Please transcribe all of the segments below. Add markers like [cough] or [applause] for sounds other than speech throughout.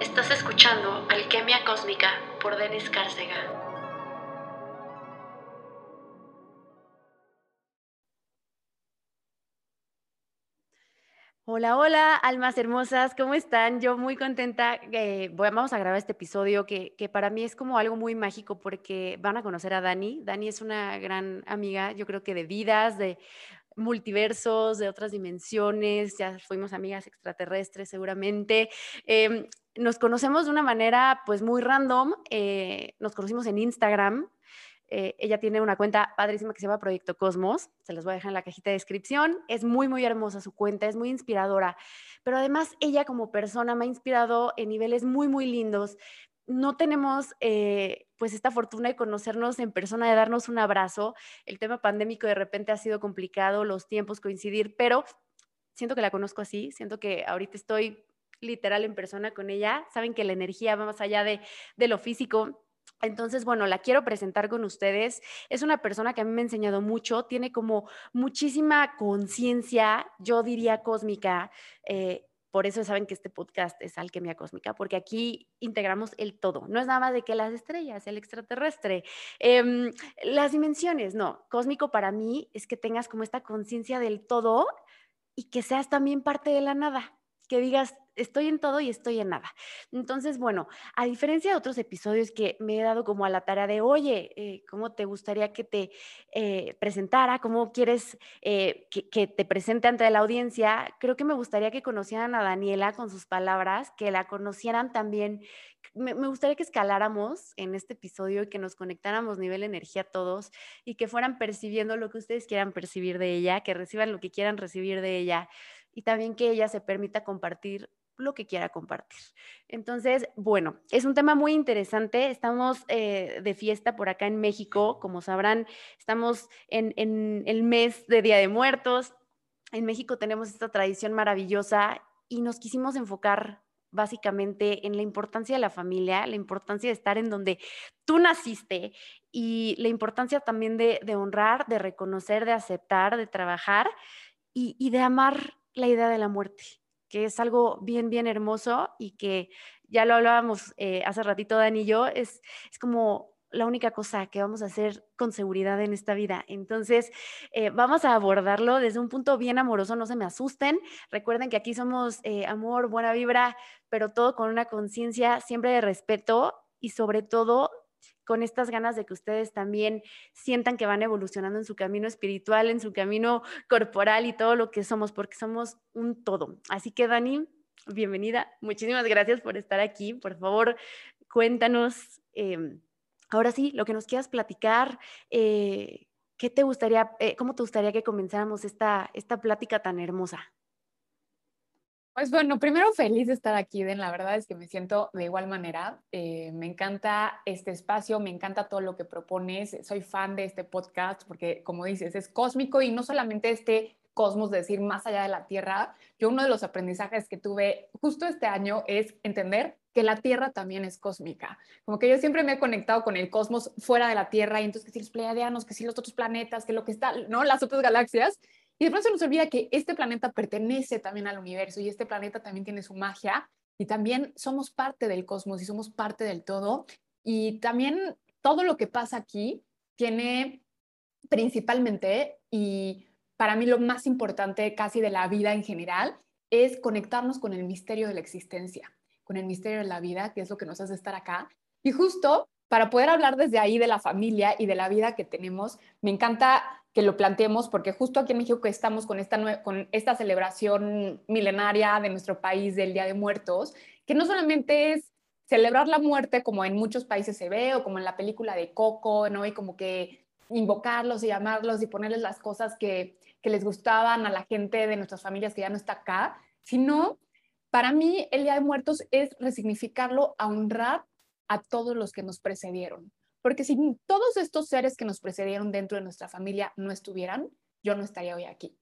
Estás escuchando Alquimia Cósmica por Denis Cárcega. Hola, hola, almas hermosas, ¿cómo están? Yo muy contenta. Eh, vamos a grabar este episodio que, que, para mí es como algo muy mágico porque van a conocer a Dani. Dani es una gran amiga, yo creo que de vidas, de multiversos, de otras dimensiones, ya fuimos amigas extraterrestres seguramente. Em, nos conocemos de una manera pues muy random, eh, nos conocimos en Instagram, eh, ella tiene una cuenta padrísima que se llama Proyecto Cosmos, se los voy a dejar en la cajita de descripción, es muy, muy hermosa su cuenta, es muy inspiradora, pero además ella como persona me ha inspirado en niveles muy, muy lindos. No tenemos eh, pues esta fortuna de conocernos en persona, de darnos un abrazo. El tema pandémico de repente ha sido complicado, los tiempos coincidir, pero siento que la conozco así, siento que ahorita estoy literal en persona con ella. Saben que la energía va más allá de, de lo físico entonces, bueno, la quiero presentar con ustedes. Es una persona que a mí me ha enseñado mucho, tiene como muchísima conciencia, yo diría cósmica. Eh, por eso saben que este podcast es Alquimia Cósmica, porque aquí integramos el todo. No es nada más de que las estrellas, el extraterrestre, em, las dimensiones, no. Cósmico para mí es que tengas como esta conciencia del todo y que seas también parte de la nada que digas, estoy en todo y estoy en nada. Entonces, bueno, a diferencia de otros episodios que me he dado como a la tarea de, oye, eh, ¿cómo te gustaría que te eh, presentara? ¿Cómo quieres eh, que, te presente ante la audiencia? Creo que me gustaría que conocieran a Daniela con sus palabras, que la conocieran también. Me, me gustaría que escaláramos en este episodio y que nos conectáramos nivel energía todos y que fueran percibiendo lo que ustedes quieran percibir de ella, que reciban lo que quieran recibir de ella y también que ella se permita compartir lo que quiera compartir. Entonces, bueno, es un tema muy interesante. Estamos eh, de fiesta por acá en México. Como sabrán, estamos en, el mes de Día de Muertos. En México tenemos esta tradición maravillosa y nos quisimos enfocar básicamente en la importancia de la familia, la importancia de estar en donde tú naciste y la importancia también de, honrar, de reconocer, de aceptar, de trabajar y de amar la idea de la muerte, que es algo bien, bien hermoso y que ya lo hablábamos eh, hace ratito Dani y yo, es, es como la única cosa que vamos a hacer con seguridad en esta vida. Entonces, eh, vamos a abordarlo desde un punto bien amoroso, no se me asusten. Recuerden que aquí somos eh, amor, buena vibra, pero todo con una conciencia siempre de respeto y sobre todo con estas ganas de que ustedes también sientan que van evolucionando en su camino espiritual, en su camino corporal y todo lo que somos, porque somos un todo. Así que Dani, bienvenida. Muchísimas gracias por estar aquí. Por favor, cuéntanos, em, ahora sí, lo que nos quieras platicar. Eh, ¿Qué te gustaría, eh, cómo te gustaría que comenzáramos esta, esta plática tan hermosa? Pues bueno, primero feliz de estar aquí, Den. La verdad es que me siento de igual manera. Eh, me encanta este espacio, me encanta todo lo que propones. Soy fan de este podcast porque, como dices, es cósmico y no solamente este cosmos, decir, más allá de la Tierra. Yo uno de los aprendizajes que tuve justo este año es entender que la Tierra también es cósmica. Como que yo siempre me he conectado con el cosmos fuera de la Tierra y entonces que si los pleiadianos, que si los otros planetas, que lo que está, ¿no? Las otras galaxias. Y de pronto se nos olvida que este planeta pertenece también al universo y este planeta también tiene su magia y también somos parte del cosmos y somos parte del todo. Y también todo lo que pasa aquí tiene principalmente, y para mí lo más importante casi de la vida en general, es conectarnos con el misterio de la existencia, con el misterio de la vida, que es lo que nos hace estar acá. Y justo para poder hablar desde ahí de la familia y de la vida que tenemos, me encanta que lo planteemos, porque justo aquí en México estamos con esta, con esta celebración milenaria de nuestro país del Día de Muertos, que no solamente es celebrar la muerte como en muchos países se ve, o como en la película de Coco, ¿no? Y como que invocarlos y llamarlos y ponerles las cosas que, que les gustaban a la gente de nuestras familias que ya no está acá, sino para mí el Día de Muertos es resignificarlo a honrar a todos los que nos precedieron, porque si todos estos seres que nos precedieron dentro de nuestra familia no estuvieran, yo no estaría hoy aquí.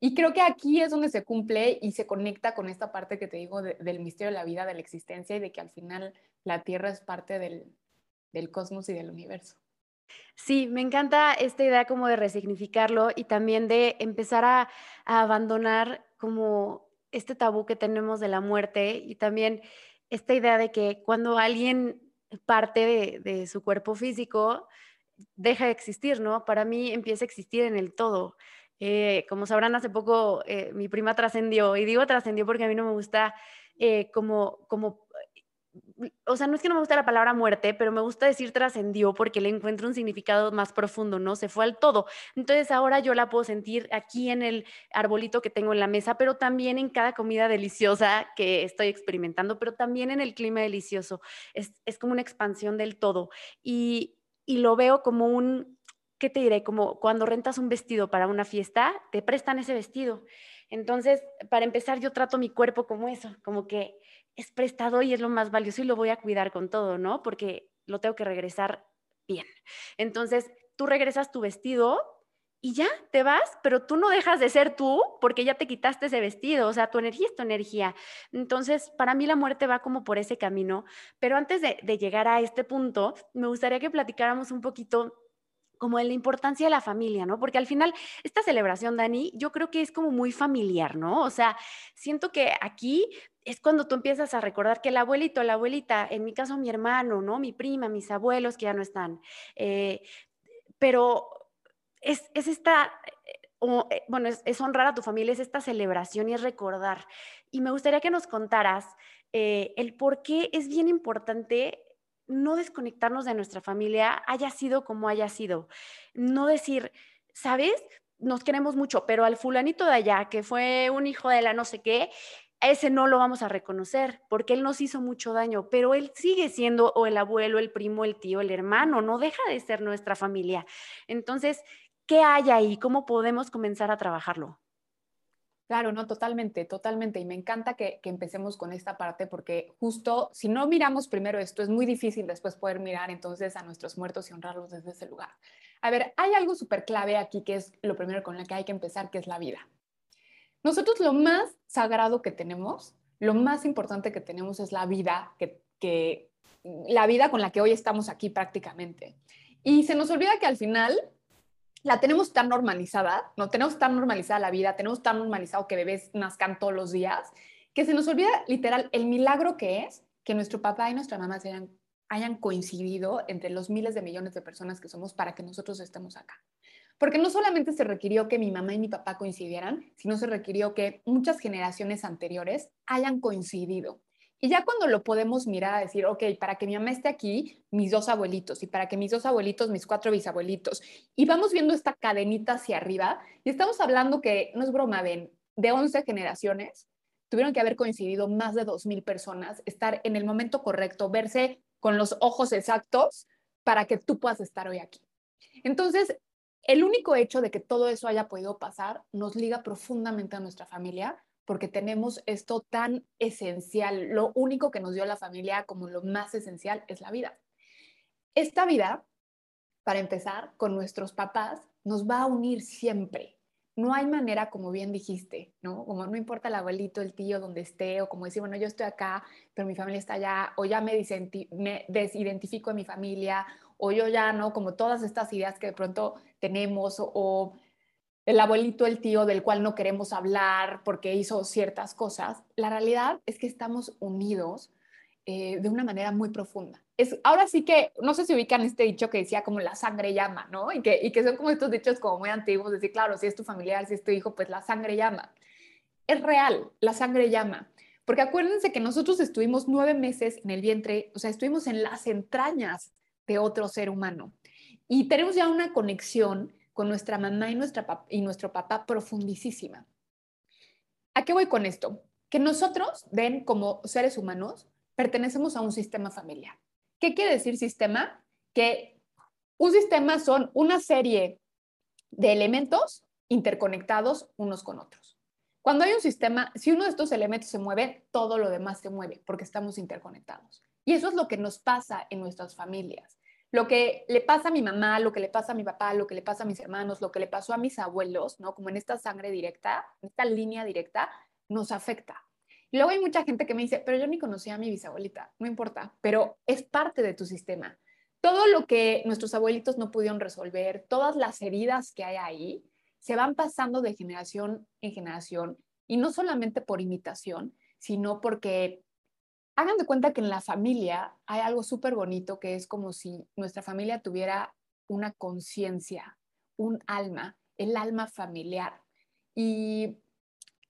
Y creo que aquí es donde se cumple y se conecta con esta parte que te digo del misterio de la vida, de la existencia y de que al final la Tierra es parte del, cosmos y del universo. Sí, me encanta esta idea como de resignificarlo y también de empezar a abandonar como este tabú que tenemos de la muerte y también esta idea de que cuando alguien parte de, su cuerpo físico, deja de existir, ¿no? Para mí empieza a existir en el todo. Eh, como sabrán, hace poco eh, mi prima trascendió, y digo trascendió porque a mí no me gusta eh, como, como o sea, no es que no me guste la palabra muerte, pero me gusta decir trascendió porque le encuentro un significado más profundo, ¿no? Se fue al todo. Entonces ahora yo la puedo sentir aquí en el arbolito que tengo en la mesa, pero también en cada comida deliciosa que estoy experimentando, pero también en el clima delicioso. Es, es como una expansión del todo. Y, y lo veo como un, ¿qué te diré? Como cuando rentas un vestido para una fiesta, te prestan ese vestido. Entonces, para empezar, yo trato mi cuerpo como eso, como que es prestado y es lo más valioso y lo voy a cuidar con todo, ¿no? Porque lo tengo que regresar bien. Entonces, tú regresas tu vestido y ya te vas, pero tú no dejas de ser tú porque ya te quitaste ese vestido, o sea, tu energía es tu energía. Entonces, para mí la muerte va como por ese camino, pero antes de, de llegar a este punto, me gustaría que platicáramos un poquito como en la importancia de la familia, ¿no? Porque al final, esta celebración, Dani, yo creo que es como muy familiar, ¿no? O sea, siento que aquí es cuando tú empiezas a recordar que el abuelito, la abuelita, en mi caso mi hermano, ¿no? Mi prima, mis abuelos que ya no están. Eh, pero es, esta, eh, eh, bueno, es, honrar a tu familia, es esta celebración y es recordar. Y me gustaría que nos contaras el por qué es bien importante no desconectarnos de nuestra familia, haya sido como haya sido. No decir, ¿sabes? Nos queremos mucho, pero al fulanito de allá, que fue un hijo de la no sé qué, ese no lo vamos a reconocer porque él nos hizo mucho daño, pero él sigue siendo o el abuelo, el primo, el tío, el hermano, no deja de ser nuestra familia. Entonces, ¿qué hay ahí? ¿Cómo podemos comenzar a trabajarlo? Claro, no, totalmente, totalmente. Y me encanta que, empecemos con esta parte porque justo si no miramos primero esto, es muy difícil después poder mirar entonces a nuestros muertos y honrarlos desde ese lugar. A ver, hay algo súper clave aquí que es lo primero con lo que hay que empezar, que es la vida. Nosotros lo más sagrado que tenemos, lo más importante que tenemos es la vida, que, la vida con la que hoy estamos aquí prácticamente. Y se nos olvida que al final la tenemos tan normalizada, no tenemos tan normalizada la vida, tenemos tan normalizado que bebés nazcan todos los días, que se nos olvida literal el milagro que es que nuestro papá y nuestra mamá hayan, hayan coincidido entre los miles de millones de personas que somos para que nosotros estemos acá. Porque no solamente se requirió que mi mamá y mi papá coincidieran, sino se requirió que muchas generaciones anteriores hayan coincidido. Y ya cuando lo podemos mirar a decir, ok, para que mi mamá esté aquí, mis dos abuelitos, y para que mis dos abuelitos, mis cuatro bisabuelitos, y vamos viendo esta cadenita hacia arriba, y estamos hablando que, no es broma, ven, de 11 generaciones, tuvieron que haber coincidido más de 2.000 personas, estar en el momento correcto, verse con los ojos exactos para que tú puedas estar hoy aquí. Entonces, el único hecho de que todo eso haya podido pasar nos liga profundamente a nuestra familia, porque tenemos esto tan esencial. Lo único que nos dio la familia como lo más esencial es la vida. Esta vida, para empezar, con nuestros papás, nos va a unir siempre. No hay manera, como bien dijiste, ¿no? Como no importa el abuelito, el tío, donde esté, o como decir, bueno, yo estoy acá, pero mi familia está allá, o ya me, desidentifico de mi familia, o yo ya, ¿no? Como todas estas ideas que de pronto tenemos, o el abuelito, el tío del cual no queremos hablar porque hizo ciertas cosas, la realidad es que estamos unidos eh, de una manera muy profunda. Es, ahora sí que, no sé si ubican este dicho que decía como la sangre llama, ¿no? Y que, y que son como estos dichos como muy antiguos, decir, claro, si es tu familiar, si es tu hijo, pues la sangre llama. Es real, la sangre llama. Porque acuérdense que nosotros estuvimos nueve meses en el vientre, o sea, estuvimos en las entrañas de otro ser humano. Y tenemos ya una conexión con nuestra mamá y, nuestra y nuestro papá profundísima. ¿A qué voy con esto? Que nosotros, ven, como seres humanos, pertenecemos a un sistema familiar. ¿Qué quiere decir sistema? Que un sistema son una serie de elementos interconectados unos con otros. Cuando hay un sistema, si uno de estos elementos se mueve, todo lo demás se mueve porque estamos interconectados. Y eso es lo que nos pasa en nuestras familias lo que le pasa a mi mamá, lo que le pasa a mi papá, lo que le pasa a mis hermanos, lo que le pasó a mis abuelos, ¿no? Como en esta sangre directa, en esta línea directa, nos afecta. Y luego hay mucha gente que me dice, pero yo ni conocía a mi bisabuelita, no importa, pero es parte de tu sistema. Todo lo que nuestros abuelitos no pudieron resolver, todas las heridas que hay ahí, se van pasando de generación en generación y no solamente por imitación, sino porque hagan de cuenta que en la familia hay algo súper bonito que es como si nuestra familia tuviera una conciencia, un alma, el alma familiar. Y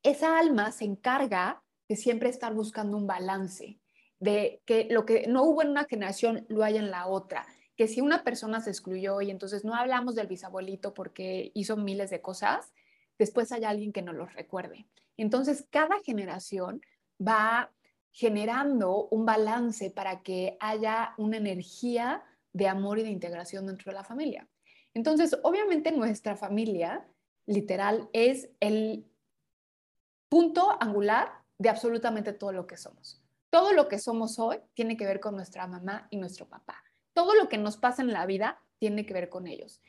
esa alma se encarga de siempre estar buscando un balance, de que lo que no hubo en una generación lo haya en la otra, que si una persona se excluyó y entonces no hablamos del bisabuelito porque hizo miles de cosas, después hay alguien que nos los recuerde. Entonces, cada generación va generando un balance para que haya una energía de amor y de integración dentro de la familia. Entonces, obviamente nuestra familia, literal, es el punto angular de absolutamente todo lo que somos. Todo lo que somos hoy tiene que ver con nuestra mamá y nuestro papá. Todo lo que nos pasa en la vida tiene que ver con ellos.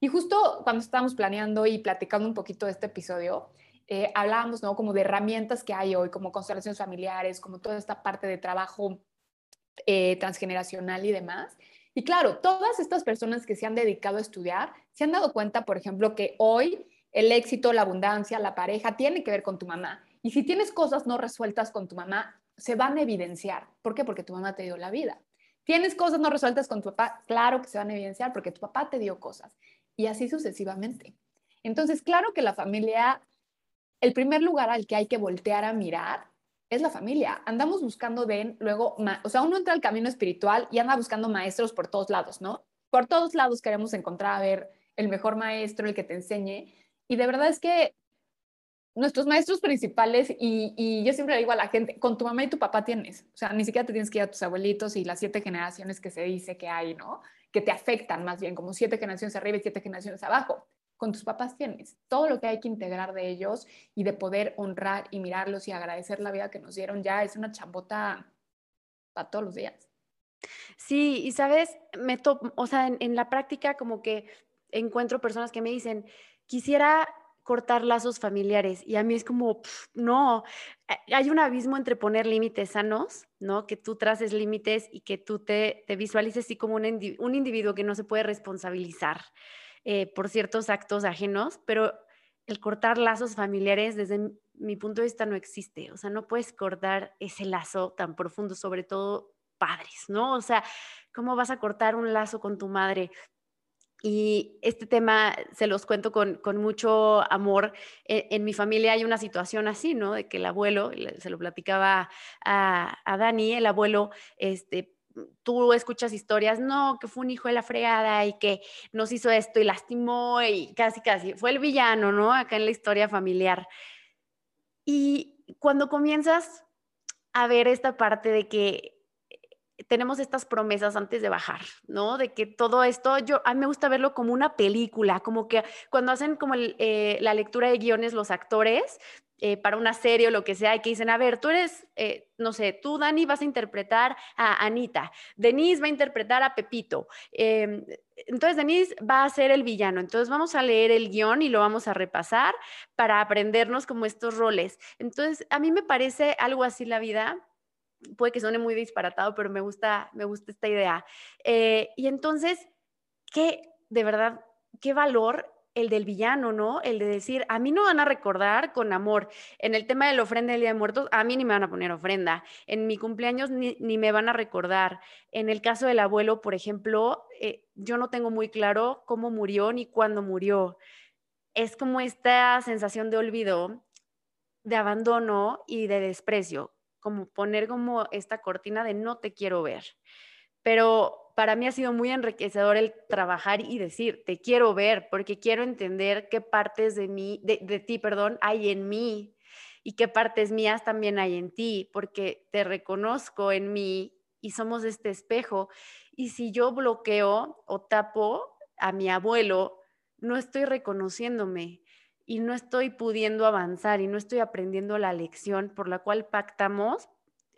Y justo cuando estábamos planeando y platicando un poquito de este episodio, eh, hablábamos, ¿no? Como de herramientas que hay hoy, como constelaciones familiares, como toda esta parte de trabajo eh, transgeneracional y demás. Y claro, todas estas personas que se han dedicado a estudiar se han dado cuenta, por ejemplo, que hoy el éxito, la abundancia, la pareja tiene que ver con tu mamá. Y si tienes cosas no resueltas con tu mamá, se van a evidenciar. ¿Por qué? Porque tu mamá te dio la vida. ¿Tienes cosas no resueltas con tu papá? Claro que se van a evidenciar porque tu papá te dio cosas. Y así sucesivamente. Entonces, claro que la familia, el primer lugar al que hay que voltear a mirar es la familia. Andamos buscando de luego, o sea, uno entra al camino espiritual y anda buscando maestros por todos lados, ¿no? Por todos lados queremos encontrar a ver el mejor maestro, el que te enseñe. Y de verdad es que nuestros maestros principales, y, yo siempre le digo a la gente, con tu mamá y tu papá tienes, o sea, ni siquiera te tienes que ir a tus abuelitos y las siete generaciones que se dice que hay, ¿no? Que te afectan más bien, como siete generaciones arriba y siete generaciones abajo. Con tus papás tienes todo lo que hay que integrar de ellos y de poder honrar y mirarlos y agradecer la vida que nos dieron ya es una chambota para todos los días. Sí, y sabes, me o sea, en la práctica como que encuentro personas que me dicen, quisiera cortar lazos familiares. Y a mí es como, no, eh, hay un abismo entre poner límites sanos, ¿no? Que tú traces límites y que tú te, te visualices así como un, un, individuo que no se puede responsabilizar eh, por ciertos actos ajenos, pero el cortar lazos familiares desde mi punto de vista no existe. O sea, no puedes cortar ese lazo tan profundo, sobre todo padres, ¿no? O sea, ¿cómo vas a cortar un lazo con tu madre? Y este tema se los cuento con, mucho amor. E, en, mi familia hay una situación así, ¿no? De que el abuelo, se lo platicaba a, a Dani, el abuelo, este, tú escuchas historias, no, que fue un hijo de la fregada y que nos hizo esto y lastimó y casi, casi, fue el villano, ¿no? Acá en la historia familiar. Y cuando comienzas a ver esta parte de que tenemos estas promesas antes de bajar, ¿no? De que todo esto, yo, a mí me gusta verlo como una película, como que cuando hacen como eh, la lectura de guiones los actores eh, para una serie o lo que sea, y que dicen, a ver, tú eres, eh, no sé, tú, Dani, vas a interpretar a Anita, Denise va a interpretar a Pepito, em, entonces Denise va a ser el villano, entonces vamos a leer el guion y lo vamos a repasar para aprendernos como estos roles. Entonces, a mí me parece algo así la vida puede que suene muy disparatado, pero me gusta, me gusta esta idea. Eh, y entonces, ¿qué, de verdad, qué valor el del villano, ¿no? El de decir, a mí no van a recordar con amor. En el tema de la ofrenda del Día de Muertos, a mí ni me van a poner ofrenda. En mi cumpleaños ni, me van a recordar. En el caso del abuelo, por ejemplo, eh, yo no tengo muy claro cómo murió ni cuándo murió. Es como esta sensación de olvido, de abandono y de desprecio como poner como esta cortina de no te quiero ver. Pero para mí ha sido muy enriquecedor el trabajar y decir, te quiero ver, porque quiero entender qué partes de mí, de, de ti, perdón, hay en mí y qué partes mías también hay en ti, porque te reconozco en mí y somos este espejo. Y si yo bloqueo o tapo a mi abuelo, no estoy reconociéndome y no estoy pudiendo avanzar y no estoy aprendiendo la lección por la cual pactamos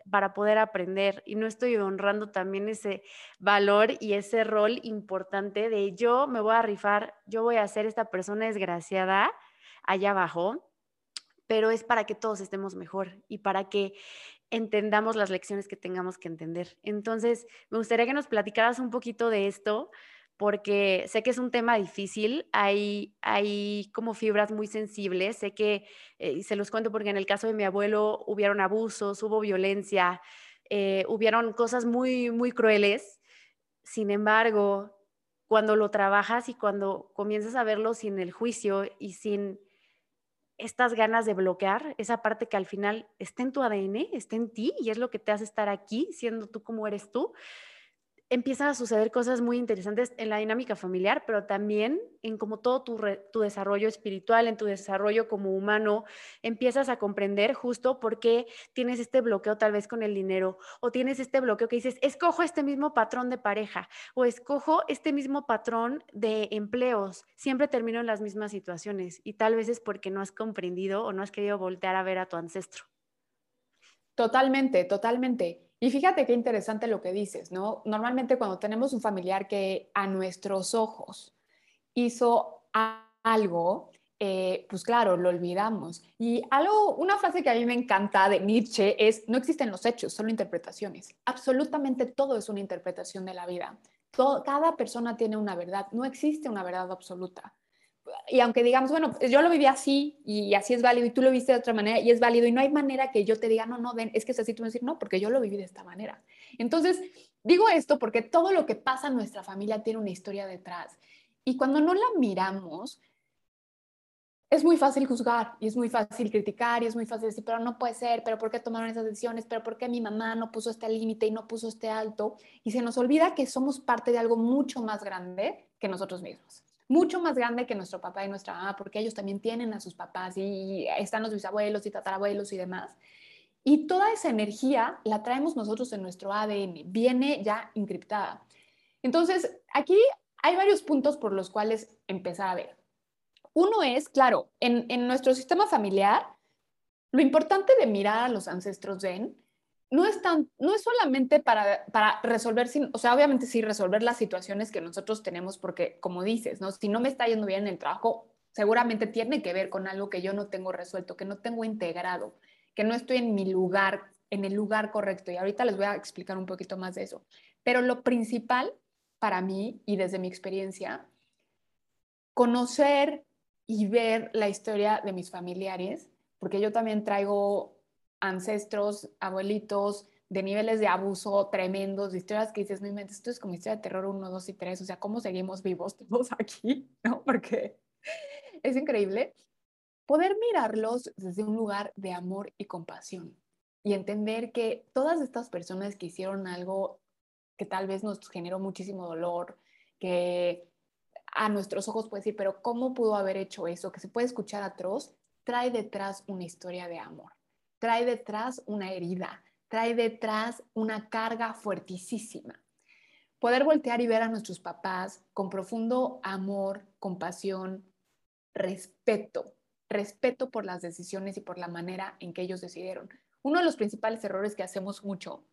para poder aprender y no estoy honrando también ese valor y ese rol importante de yo me voy a rifar, yo voy a ser esta persona desgraciada allá abajo, pero es para que todos estemos mejor y para que entendamos las lecciones que tengamos que entender. Entonces, me gustaría que nos platicaras un poquito de esto, porque sé que es un tema difícil, hay, hay como fibras muy sensibles, sé que, eh, se los cuento porque en el caso de mi abuelo hubieron abusos, hubo violencia, eh, hubieron cosas muy, muy crueles. Sin embargo, cuando lo trabajas y cuando comienzas a verlo sin el juicio y sin estas ganas de bloquear, esa parte que al final está en tu ADN, está en ti y es lo que te hace estar aquí, siendo tú como eres tú, empiezan a suceder cosas muy interesantes en la dinámica familiar, pero también en como todo tu, tu, desarrollo espiritual, en tu desarrollo como humano, empiezas a comprender justo por qué tienes este bloqueo tal vez con el dinero o tienes este bloqueo que dices, escojo este mismo patrón de pareja o escojo este mismo patrón de empleos, siempre termino en las mismas situaciones y tal vez es porque no has comprendido o no has querido voltear a ver a tu ancestro. Totalmente, totalmente. Y fíjate qué interesante lo que dices, ¿no? Normalmente cuando tenemos un familiar que a nuestros ojos hizo algo, eh, pues claro, lo olvidamos. Y algo, una frase que a mí me encanta de Nietzsche es, no existen los hechos, solo interpretaciones. Absolutamente todo es una interpretación de la vida. cada persona tiene una verdad, no existe una verdad absoluta y aunque digamos, bueno, pues, yo lo viví así y así es válido y tú lo viste de otra manera y es válido y no hay manera que yo te diga, no, no, ven, es que es así, tú me decir, no, porque yo lo viví de esta manera. Entonces, digo esto porque todo lo que pasa en nuestra familia tiene una historia detrás y cuando no la miramos, es muy fácil juzgar y es muy fácil criticar y es muy fácil decir, pero no puede ser, pero ¿por qué tomaron esas decisiones? ¿Pero por qué mi mamá no puso este límite y no puso este alto? Y se nos olvida que somos parte de algo mucho más grande que nosotros mismos mucho más grande que nuestro papá y nuestra mamá, porque ellos también tienen a sus papás y están los bisabuelos y tatarabuelos y demás. Y toda esa energía la traemos nosotros en nuestro ADN, viene ya encriptada. Entonces, aquí hay varios puntos por los cuales empezar a ver. Uno es, claro, en, en nuestro sistema familiar, lo importante de mirar a los ancestros zen no es, tan, no es solamente para, para resolver, o sea, obviamente sí resolver las situaciones que nosotros tenemos, porque como dices, ¿no? si no me está yendo bien en el trabajo, seguramente tiene que ver con algo que yo no tengo resuelto, que no tengo integrado, que no estoy en mi lugar, en el lugar correcto. Y ahorita les voy a explicar un poquito más de eso. Pero lo principal para mí y desde mi experiencia, conocer y ver la historia de mis familiares, porque yo también traigo ancestros, abuelitos, de niveles de abuso tremendos, de historias que dices, no inventes, esto es como historia de terror 1, 2 y 3, o sea, ¿cómo seguimos vivos [laughs] todos aquí? ¿No? Porque [laughs] es increíble poder mirarlos desde un lugar de amor y compasión y entender que todas estas personas que hicieron algo que tal vez nos generó muchísimo dolor, que a nuestros ojos puede decir, pero ¿cómo pudo haber hecho eso? Que se puede escuchar atroz, trae detrás una historia de amor trae detrás una herida, trae detrás una carga fuertísima. Poder voltear y ver a nuestros papás con profundo amor, compasión, respeto, respeto por las decisiones y por la manera en que ellos decidieron. Uno de los principales errores que hacemos mucho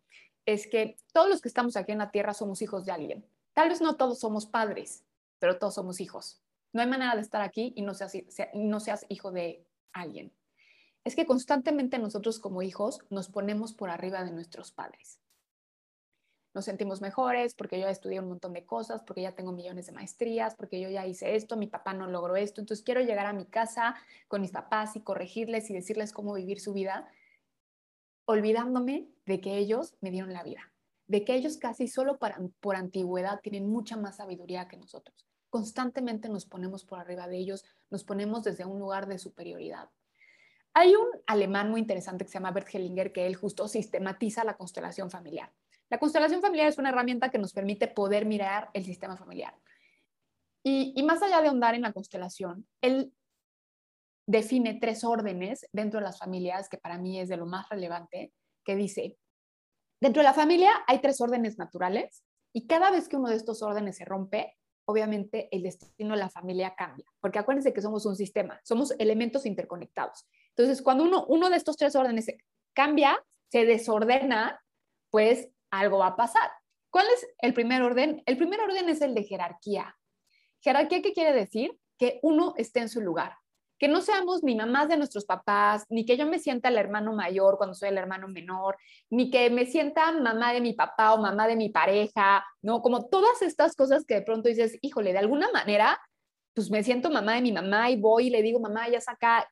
es que todos los que estamos aquí en la tierra somos hijos de alguien. Tal vez no todos somos padres, pero todos somos hijos. No hay manera de estar aquí y no seas, no seas hijo de alguien es que constantemente nosotros como hijos nos ponemos por arriba de nuestros padres. Nos sentimos mejores porque yo ya estudié un montón de cosas, porque ya tengo millones de maestrías, porque yo ya hice esto, mi papá no logró esto, entonces quiero llegar a mi casa con mis papás y corregirles y decirles cómo vivir su vida, olvidándome de que ellos me dieron la vida, de que ellos casi solo por antigüedad tienen mucha más sabiduría que nosotros. Constantemente nos ponemos por arriba de ellos, nos ponemos desde un lugar de superioridad. Hay un alemán muy interesante que se llama Bert Hellinger que él justo sistematiza la constelación familiar. La constelación familiar es una herramienta que nos permite poder mirar el sistema familiar. Y, más allá de ahondar en la constelación, él define tres órdenes dentro de las familias, que para mí es de lo más relevante, que dice, dentro de la familia hay tres órdenes naturales y cada vez que uno de estos órdenes se rompe, obviamente el destino de la familia cambia, porque acuérdense que somos un sistema, somos elementos interconectados. Entonces, cuando uno, uno de estos tres órdenes cambia, se desordena, pues algo va a pasar. ¿Cuál es el primer orden? El primer orden es el de jerarquía. ¿Jerarquía qué quiere decir? Que uno esté en su lugar. Que no seamos ni mamás de nuestros papás, ni que yo me sienta el hermano mayor cuando soy el hermano menor, ni que me sienta mamá de mi papá o mamá de mi pareja, ¿no? Como todas estas cosas que de pronto dices, híjole, de alguna manera, pues me siento mamá de mi mamá y voy y le digo, mamá, ya saca,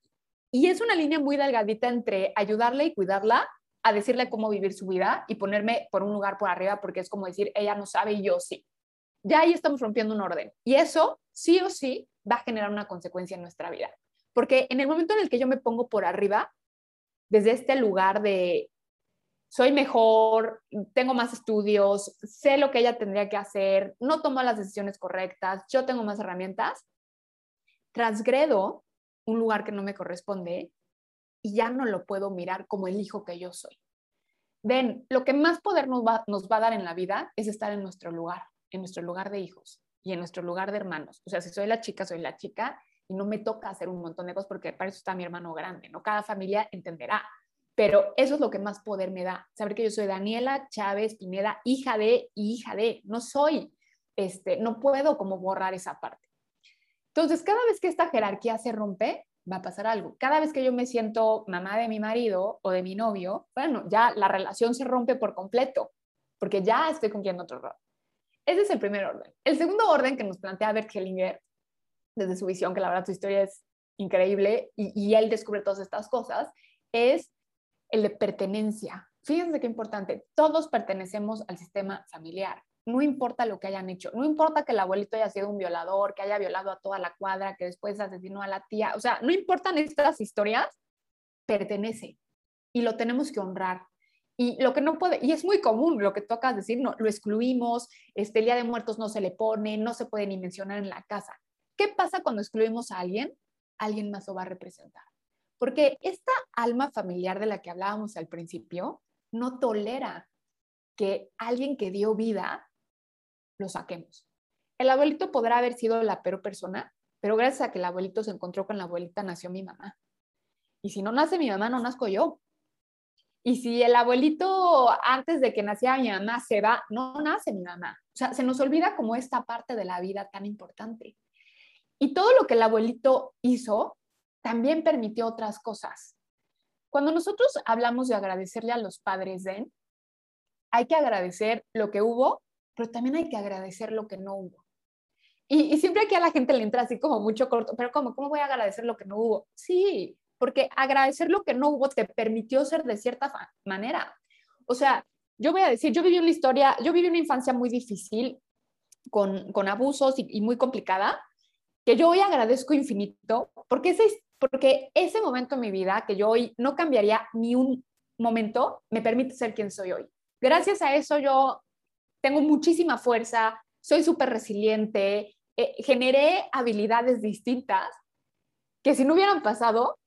y es una línea muy delgadita entre ayudarle y cuidarla a decirle cómo vivir su vida y ponerme por un lugar por arriba porque es como decir, ella no sabe y yo sí. Ya ahí estamos rompiendo un orden. Y eso sí o sí va a generar una consecuencia en nuestra vida. Porque en el momento en el que yo me pongo por arriba, desde este lugar de soy mejor, tengo más estudios, sé lo que ella tendría que hacer, no tomo las decisiones correctas, yo tengo más herramientas, transgredo un lugar que no me corresponde y ya no lo puedo mirar como el hijo que yo soy. Ven, lo que más poder nos va, nos va a dar en la vida es estar en nuestro lugar, en nuestro lugar de hijos y en nuestro lugar de hermanos. O sea, si soy la chica, soy la chica y no me toca hacer un montón de cosas porque para eso está mi hermano grande, ¿no? Cada familia entenderá. Pero eso es lo que más poder me da, saber que yo soy Daniela Chávez Pineda, hija de y hija de, no soy, este, no puedo como borrar esa parte. Entonces, cada vez que esta jerarquía se rompe, va a pasar algo. Cada vez que yo me siento mamá de mi marido o de mi novio, bueno, ya la relación se rompe por completo, porque ya estoy cumpliendo otro rol. Ese es el primer orden. El segundo orden que nos plantea Bert Hellinger, desde su visión, que la verdad su historia es increíble y, y él descubre todas estas cosas, es el de pertenencia. Fíjense qué importante, todos pertenecemos al sistema familiar no importa lo que hayan hecho, no importa que el abuelito haya sido un violador, que haya violado a toda la cuadra, que después asesinó a la tía, o sea, no importan estas historias, pertenece y lo tenemos que honrar. Y lo que no puede, y es muy común lo que tú acabas de decir, no, lo excluimos, este, el Día de Muertos no se le pone, no se puede ni mencionar en la casa. ¿Qué pasa cuando excluimos a alguien? Alguien más lo va a representar. Porque esta alma familiar de la que hablábamos al principio no tolera que alguien que dio vida lo saquemos. El abuelito podrá haber sido la peor persona, pero gracias a que el abuelito se encontró con la abuelita nació mi mamá. Y si no nace mi mamá, no nazco yo. Y si el abuelito antes de que naciera mi mamá se va, no nace mi mamá. O sea, se nos olvida como esta parte de la vida tan importante. Y todo lo que el abuelito hizo también permitió otras cosas. Cuando nosotros hablamos de agradecerle a los padres de, hay que agradecer lo que hubo pero también hay que agradecer lo que no hubo. Y, siempre aquí a la gente le entra así como mucho corto, pero ¿cómo? ¿Cómo voy a agradecer lo que no hubo? Sí, porque agradecer lo que no hubo te permitió ser de cierta manera. O sea, yo voy a decir, yo viví una historia, yo viví una infancia muy difícil, con, con abusos y, y, muy complicada, que yo hoy agradezco infinito, porque ese, porque ese momento en mi vida, que yo hoy no cambiaría ni un momento, me permite ser quien soy hoy. Gracias a eso yo tengo muchísima fuerza, soy súper resiliente, eh, generé habilidades distintas que si no hubieran pasado,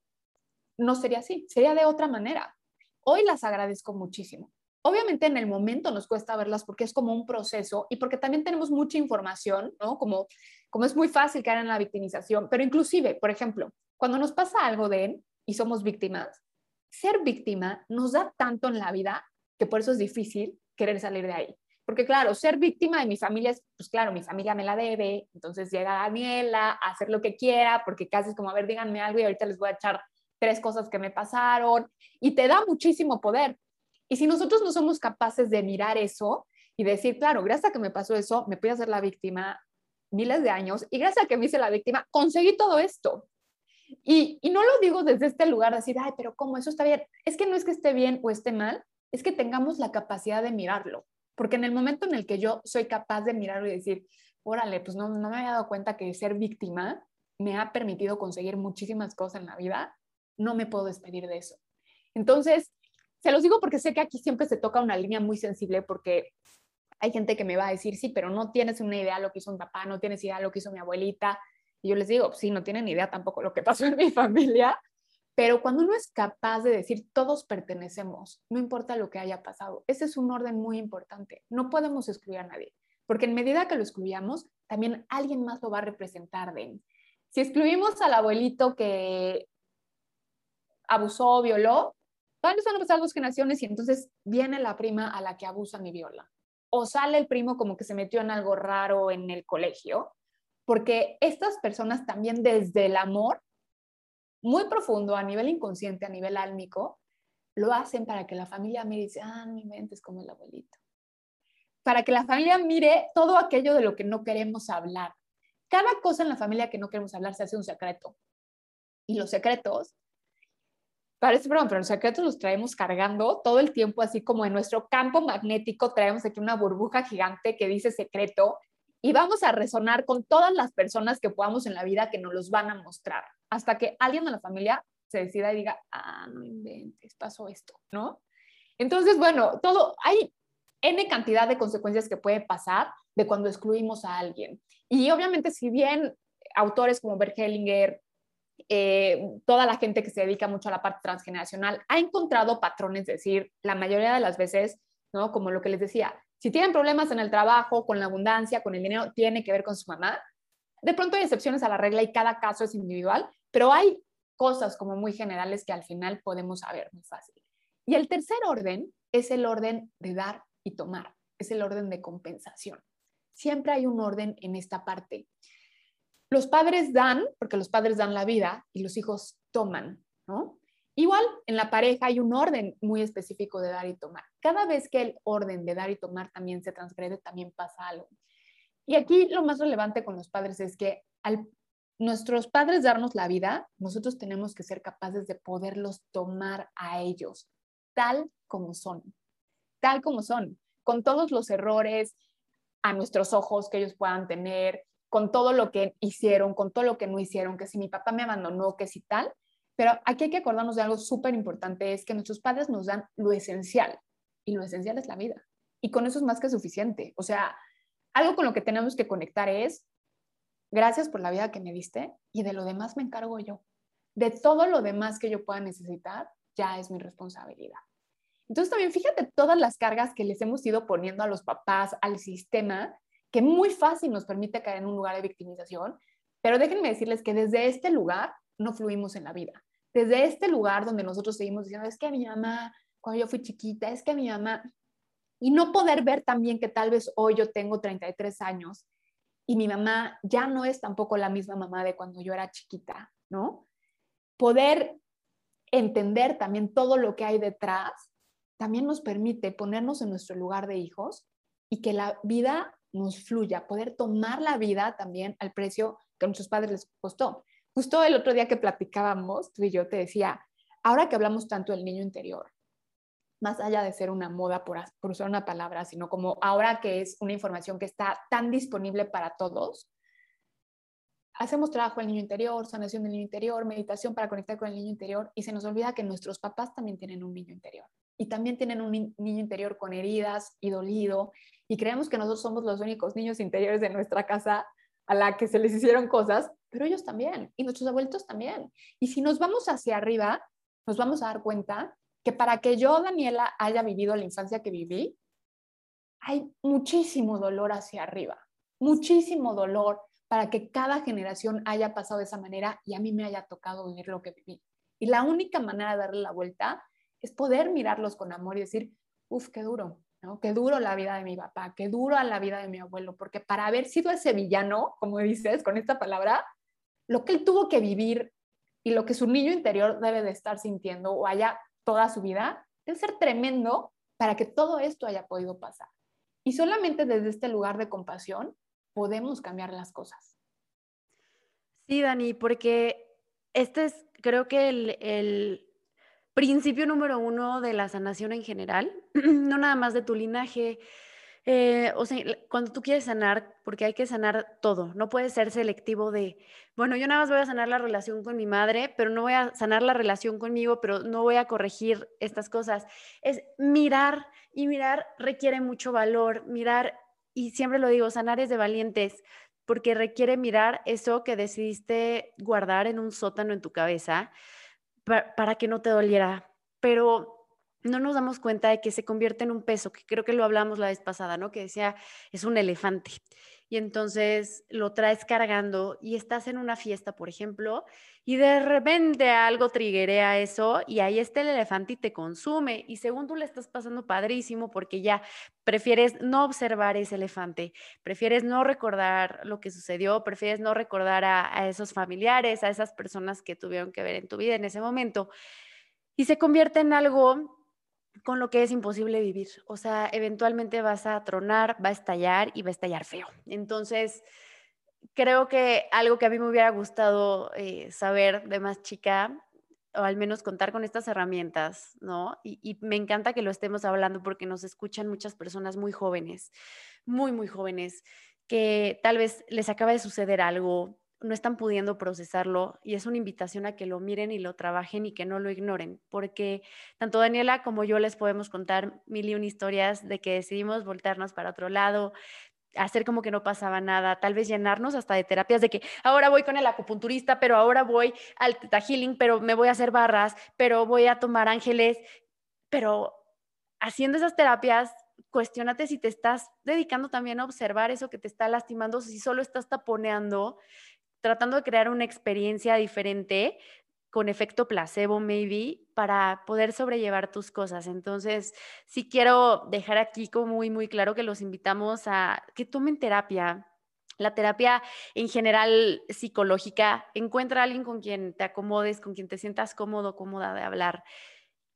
no sería así, sería de otra manera. Hoy las agradezco muchísimo. Obviamente en el momento nos cuesta verlas porque es como un proceso y porque también tenemos mucha información, ¿no? Como, como es muy fácil caer en la victimización, pero inclusive, por ejemplo, cuando nos pasa algo de él y somos víctimas, ser víctima nos da tanto en la vida que por eso es difícil querer salir de ahí. Porque claro, ser víctima de mi familia es, pues claro, mi familia me la debe, entonces llega Daniela a hacer lo que quiera, porque casi es como, a ver, díganme algo y ahorita les voy a echar tres cosas que me pasaron, y te da muchísimo poder. Y si nosotros no somos capaces de mirar eso y decir, claro, gracias a que me pasó eso, me pude hacer la víctima miles de años, y gracias a que me hice la víctima, conseguí todo esto. Y, y no lo digo desde este lugar de decir, ay, pero ¿cómo eso está bien? Es que no es que esté bien o esté mal, es que tengamos la capacidad de mirarlo. Porque en el momento en el que yo soy capaz de mirarlo y decir, órale, pues no, no me había dado cuenta que ser víctima me ha permitido conseguir muchísimas cosas en la vida, no me puedo despedir de eso. Entonces, se los digo porque sé que aquí siempre se toca una línea muy sensible porque hay gente que me va a decir, sí, pero no tienes una idea de lo que hizo un papá, no tienes idea de lo que hizo mi abuelita. Y yo les digo, sí, no tienen idea tampoco lo que pasó en mi [laughs] familia, pero cuando uno es capaz de decir todos pertenecemos, no importa lo que haya pasado, ese es un orden muy importante. No podemos excluir a nadie, porque en medida que lo excluyamos, también alguien más lo va a representar de Si excluimos al abuelito que abusó, violó, van a pasar dos generaciones y entonces viene la prima a la que abusan y viola. O sale el primo como que se metió en algo raro en el colegio, porque estas personas también desde el amor muy profundo, a nivel inconsciente, a nivel álmico, lo hacen para que la familia mire y dice, ah, mi mente es como el abuelito. Para que la familia mire todo aquello de lo que no queremos hablar. Cada cosa en la familia que no queremos hablar se hace un secreto. Y los secretos, parece broma, pero los secretos los traemos cargando todo el tiempo, así como en nuestro campo magnético traemos aquí una burbuja gigante que dice secreto y vamos a resonar con todas las personas que podamos en la vida que nos los van a mostrar, hasta que alguien de la familia se decida y diga, ah, no inventes, pasó esto, ¿no? Entonces, bueno, todo, hay N cantidad de consecuencias que puede pasar de cuando excluimos a alguien. Y obviamente, si bien autores como Bert Hellinger, eh, toda la gente que se dedica mucho a la parte transgeneracional ha encontrado patrones, es decir, la mayoría de las veces, ¿no? Como lo que les decía, si tienen problemas en el trabajo, con la abundancia, con el dinero, tiene que ver con su mamá. De pronto hay excepciones a la regla y cada caso es individual, pero hay cosas como muy generales que al final podemos saber muy fácil. Y el tercer orden es el orden de dar y tomar, es el orden de compensación. Siempre hay un orden en esta parte. Los padres dan, porque los padres dan la vida y los hijos toman, ¿no? Igual en la pareja hay un orden muy específico de dar y tomar. Cada vez que el orden de dar y tomar también se transgrede, también pasa algo. Y aquí lo más relevante con los padres es que al nuestros padres darnos la vida, nosotros tenemos que ser capaces de poderlos tomar a ellos tal como son, tal como son, con todos los errores a nuestros ojos que ellos puedan tener, con todo lo que hicieron, con todo lo que no hicieron, que si mi papá me abandonó, que si tal. Pero aquí hay que acordarnos de algo súper importante, es que nuestros padres nos dan lo esencial y lo esencial es la vida. Y con eso es más que suficiente. O sea, algo con lo que tenemos que conectar es Gracias por la vida que me diste y de lo demás me encargo yo. De todo lo demás que yo pueda necesitar, ya es mi responsabilidad. Entonces también fíjate todas las cargas que les hemos ido poniendo a los papás, al sistema, que muy fácil nos permite caer en un lugar de victimización, pero déjenme decirles que desde este lugar no fluimos en la vida. Desde este lugar donde nosotros seguimos diciendo, es que mi mamá, cuando yo fui chiquita, es que mi mamá, y no poder ver también que tal vez hoy yo tengo 33 años y mi mamá ya no es tampoco la misma mamá de cuando yo era chiquita, ¿no? Poder entender también todo lo que hay detrás también nos permite ponernos en nuestro lugar de hijos y que la vida nos fluya, poder tomar la vida también al precio que a nuestros padres les costó. Justo el otro día que platicábamos, tú y yo te decía, ahora que hablamos tanto del niño interior, más allá de ser una moda por, usar una palabra, sino como ahora que es una información que está tan disponible para todos, hacemos trabajo el niño interior, sanación del niño interior, meditación para conectar con el niño interior y se nos olvida que nuestros papás también tienen un niño interior y también tienen un niño interior con heridas y dolido y creemos que nosotros somos los únicos niños interiores de nuestra casa a la que se les hicieron cosas, pero ellos también y nuestros abuelitos también. Y si nos vamos hacia arriba, nos vamos a dar cuenta que para que yo, Daniela, haya vivido la infancia que viví, hay muchísimo dolor hacia arriba, muchísimo dolor para que cada generación haya pasado de esa manera y a mí me haya tocado vivir lo que viví. Y la única manera de darle la vuelta es poder mirarlos con amor y decir, uff, qué duro, ¿no? Qué duro la vida de mi papá, qué duro la vida de mi abuelo, porque para haber sido ese villano, como dices con esta palabra, lo que él tuvo que vivir y lo que su niño interior debe de estar sintiendo o haya toda su vida, debe ser tremendo para que todo esto haya podido pasar. Y solamente desde este lugar de compasión podemos cambiar las cosas. Sí, Dani, porque este es, creo que el, el principio número uno de la sanación en general, [clears throat] no nada más de tu linaje, eh, o sea, cuando tú quieres sanar, porque hay que sanar todo, no puede ser selectivo de, bueno, yo nada más voy a sanar la relación con mi madre, pero no voy a sanar la relación conmigo, pero no voy a corregir estas cosas. Es mirar y mirar requiere mucho valor, mirar, y siempre lo digo, sanar es de valientes, porque requiere mirar eso que decidiste guardar en un sótano en tu cabeza para, que no te doliera. Pero no nos damos cuenta de que se convierte en un peso, que creo que lo hablamos la vez pasada, ¿no? Que decía, es un elefante. Y entonces lo traes cargando y estás en una fiesta, por ejemplo, y de repente algo triguea eso y ahí está el elefante y te consume. Y según tú le estás pasando padrísimo porque ya prefieres no observar ese elefante, prefieres no recordar lo que sucedió, prefieres no recordar a, a esos familiares, a esas personas que tuvieron que ver en tu vida en ese momento. Y se convierte en algo con lo que es imposible vivir. O sea, eventualmente vas a tronar, va a estallar y va a estallar feo. Entonces, creo que algo que a mí me hubiera gustado eh, saber de más chica o al menos contar con estas herramientas, ¿no? Y, me encanta que lo estemos hablando porque nos escuchan muchas personas muy jóvenes, muy, muy jóvenes, que tal vez les acaba de suceder algo, no están pudiendo procesarlo y es una invitación a que lo miren y lo trabajen y que no lo ignoren, porque tanto Daniela como yo les podemos contar mil y un historias de que decidimos voltearnos para otro lado, hacer como que no pasaba nada, tal vez llenarnos hasta de terapias de que ahora voy con el acupunturista, pero ahora voy al Teta Healing, pero me voy a hacer barras, pero voy a tomar ángeles, pero haciendo esas terapias, cuestionate si te estás dedicando también a observar eso que te está lastimando, si solo estás taponeando, tratando de crear una experiencia diferente con efecto placebo, maybe, para poder sobrellevar tus cosas. Entonces, sí quiero dejar aquí como muy, muy claro que los invitamos a que tomen terapia. La terapia en general psicológica, encuentra a alguien con quien te acomodes, con quien te sientas cómodo, cómoda de hablar.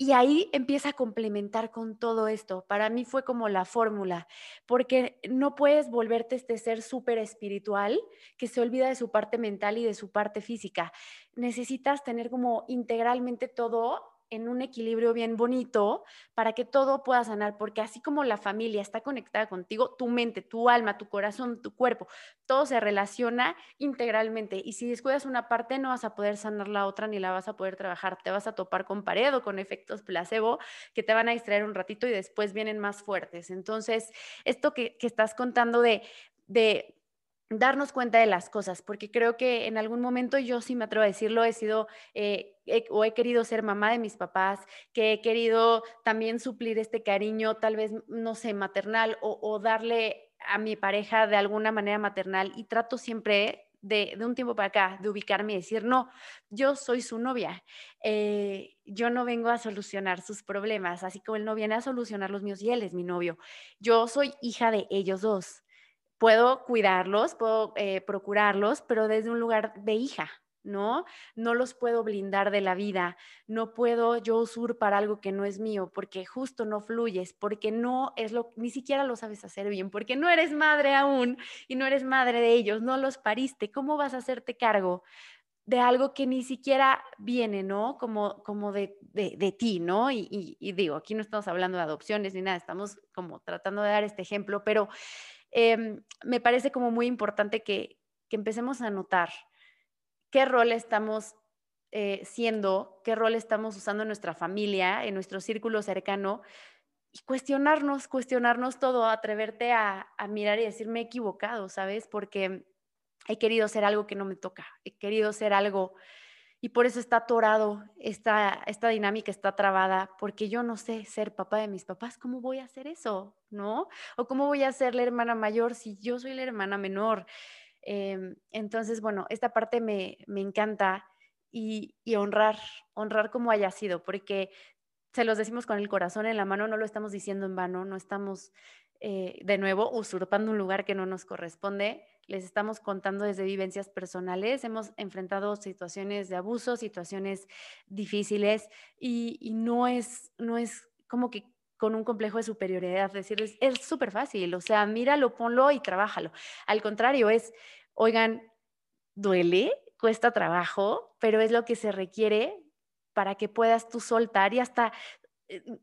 Y ahí empieza a complementar con todo esto. Para mí fue como la fórmula, porque no puedes volverte este ser súper espiritual que se olvida de su parte mental y de su parte física. Necesitas tener como integralmente todo en un equilibrio bien bonito para que todo pueda sanar, porque así como la familia está conectada contigo, tu mente, tu alma, tu corazón, tu cuerpo, todo se relaciona integralmente y si descuidas una parte no vas a poder sanar la otra ni la vas a poder trabajar, te vas a topar con pared o con efectos placebo que te van a distraer un ratito y después vienen más fuertes. Entonces, esto que, que estás contando de, de darnos cuenta de las cosas, porque creo que en algún momento yo sí me atrevo a decirlo, he sido eh, o he querido ser mamá de mis papás, que he querido también suplir este cariño, tal vez, no sé, maternal o, darle a mi pareja de alguna manera maternal y trato siempre de, de, un tiempo para acá, de ubicarme y decir, no, yo soy su novia, eh, yo no vengo a solucionar sus problemas, así como él no viene a solucionar los míos y él es mi novio, yo soy hija de ellos dos puedo cuidarlos, puedo eh, procurarlos, pero desde un lugar de hija, ¿no? No los puedo blindar de la vida, no puedo yo usurpar algo que no es mío, porque justo no fluyes, porque no es lo, ni siquiera lo sabes hacer bien, porque no eres madre aún y no eres madre de ellos, no los pariste, ¿cómo vas a hacerte cargo? de algo que ni siquiera viene, ¿no? Como, como de, de, ti, ¿no? Y digo, aquí no estamos hablando de adopciones ni nada, estamos como tratando de dar este ejemplo, pero Em, me parece como muy importante que, empecemos a notar qué rol estamos eh, siendo, qué rol estamos usando en nuestra familia, en nuestro círculo cercano, y cuestionarnos, cuestionarnos todo, atreverte a, a mirar y decir, me he equivocado, ¿sabes? Porque he querido hacer algo que no me toca, he querido hacer algo y por eso está atorado, esta, esta dinámica está trabada, porque yo no sé ser papá de mis papás, ¿cómo voy a hacer eso? ¿No? O cómo voy a ser la hermana mayor si yo soy la hermana menor. Em, entonces, bueno, esta parte me, me encanta y, honrar, honrar como haya sido, porque se los decimos con el corazón en la mano, no lo estamos diciendo en vano, no estamos eh, de nuevo usurpando un lugar que no nos corresponde les estamos contando desde vivencias personales. Hemos enfrentado situaciones de abuso, situaciones difíciles y, no, es, no es como que con un complejo de superioridad, decirles, es súper fácil, o sea, míralo, ponlo y trabájalo. Al contrario, es, oigan, duele, cuesta trabajo, pero es lo que se requiere para que puedas tú soltar y hasta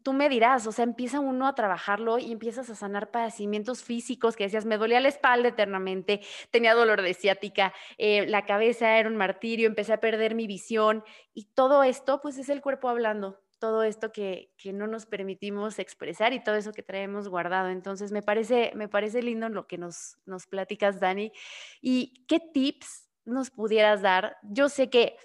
tú me dirás, o sea, empieza uno a trabajarlo y empiezas a sanar padecimientos físicos que decías, me dolía la espalda eternamente, tenía dolor de ciática, eh, la cabeza era un martirio, empecé a perder mi visión y todo esto, pues es el cuerpo hablando, todo esto que, que, no nos permitimos expresar y todo eso que traemos guardado. Entonces, me parece, me parece lindo lo que nos, nos platicas, Dani. ¿Y qué tips nos pudieras dar? Yo sé que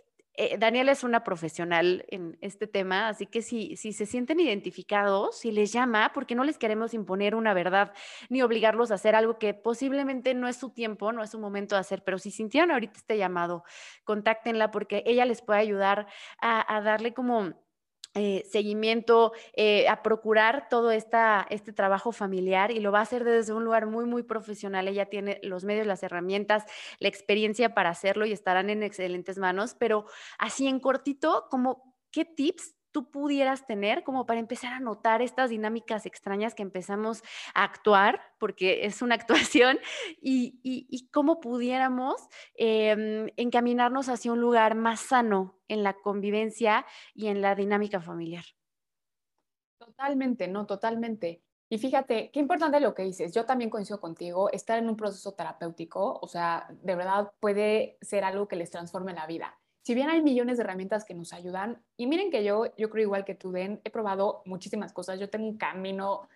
eh, Daniela es una profesional en este tema, así que si, si se sienten identificados, si les llama, porque no les queremos imponer una verdad ni obligarlos a hacer algo que posiblemente no es su tiempo, no es su momento de hacer, pero si sintieron ahorita este llamado, contáctenla porque ella les puede ayudar a darle como eh, seguimiento, eh, a procurar todo esta, este trabajo familiar y lo va a hacer desde un lugar muy, muy profesional. Ella tiene los medios, las herramientas, la experiencia para hacerlo y estarán en excelentes manos, pero así en cortito, como qué tips tú pudieras tener como para empezar a notar estas dinámicas extrañas que empezamos a actuar, porque es una [laughs] actuación, y, cómo pudiéramos em, encaminarnos hacia un lugar más sano en la convivencia y en la dinámica familiar. Totalmente, no, totalmente. Y fíjate, qué importante lo que dices. Yo también coincido contigo, estar en un proceso terapéutico, o sea, de verdad puede ser algo que les transforme la vida. Si bien hay millones de herramientas que nos ayudan, y miren que yo, yo creo igual que tú, Den, he probado muchísimas cosas. Yo tengo un camino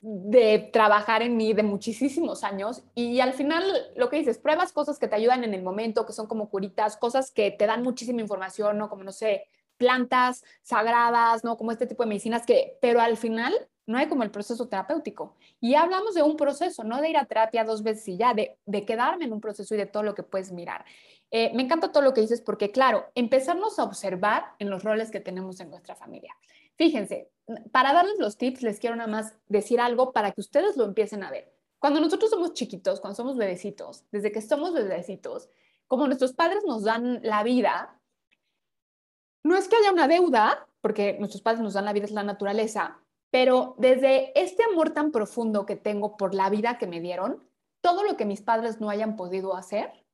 de trabajar en mí de muchísimos años y al final lo que dices, pruebas cosas que te ayudan en el momento, que son como curitas, cosas que te dan muchísima información, ¿no? Como, no sé, plantas sagradas, ¿no? Como este tipo de medicinas que, pero al final no hay como el proceso terapéutico. Y hablamos de un proceso, no de ir a terapia dos veces y ya, de, quedarme en un proceso y de todo lo que puedes mirar. Eh, me encanta todo lo que dices porque, claro, empezarnos a observar en los roles que tenemos en nuestra familia. Fíjense, para darles los tips, les quiero nada más decir algo para que ustedes lo empiecen a ver. Cuando nosotros somos chiquitos, cuando somos bebecitos, desde que somos bebecitos, como nuestros padres nos dan la vida, no es que haya una deuda, porque nuestros padres nos dan la vida, es la naturaleza, pero desde este amor tan profundo que tengo por la vida que me dieron, todo lo que mis padres no hayan podido hacer,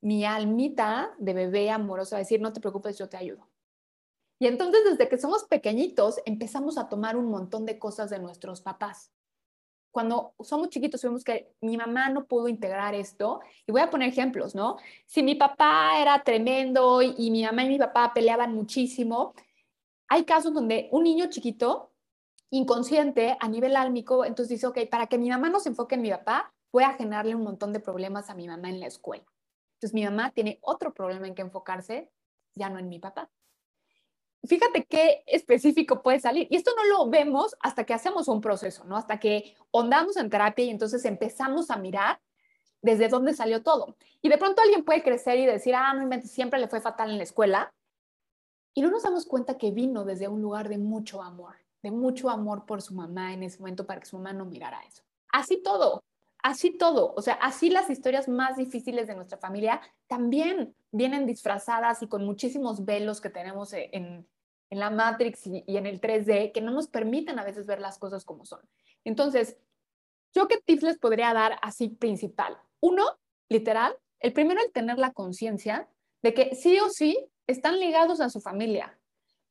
mi almita de bebé amorosa va a decir, no te preocupes, yo te ayudo. Y entonces desde que somos pequeñitos empezamos a tomar un montón de cosas de nuestros papás. Cuando somos chiquitos vemos que mi mamá no pudo integrar esto, y voy a poner ejemplos, ¿no? Si mi papá era tremendo y mi mamá y mi papá peleaban muchísimo, hay casos donde un niño chiquito inconsciente a nivel álmico, entonces dice, ok, para que mi mamá no se enfoque en mi papá, voy a generarle un montón de problemas a mi mamá en la escuela. Entonces mi mamá tiene otro problema en que enfocarse, ya no en mi papá. Fíjate qué específico puede salir. Y esto no lo vemos hasta que hacemos un proceso, ¿no? Hasta que ondamos en terapia y entonces empezamos a mirar desde dónde salió todo. Y de pronto alguien puede crecer y decir, ah, no siempre le fue fatal en la escuela. Y no nos damos cuenta que vino desde un lugar de mucho amor de mucho amor por su mamá en ese momento para que su mamá no mirara eso. Así todo, así todo. O sea, así las historias más difíciles de nuestra familia también vienen disfrazadas y con muchísimos velos que tenemos e, en, la Matrix y, y, en el 3D que no nos permiten a veces ver las cosas como son. Entonces, ¿yo qué tips les podría dar así principal? Uno, literal, el primero, el tener la conciencia de que sí o sí están ligados a su familia.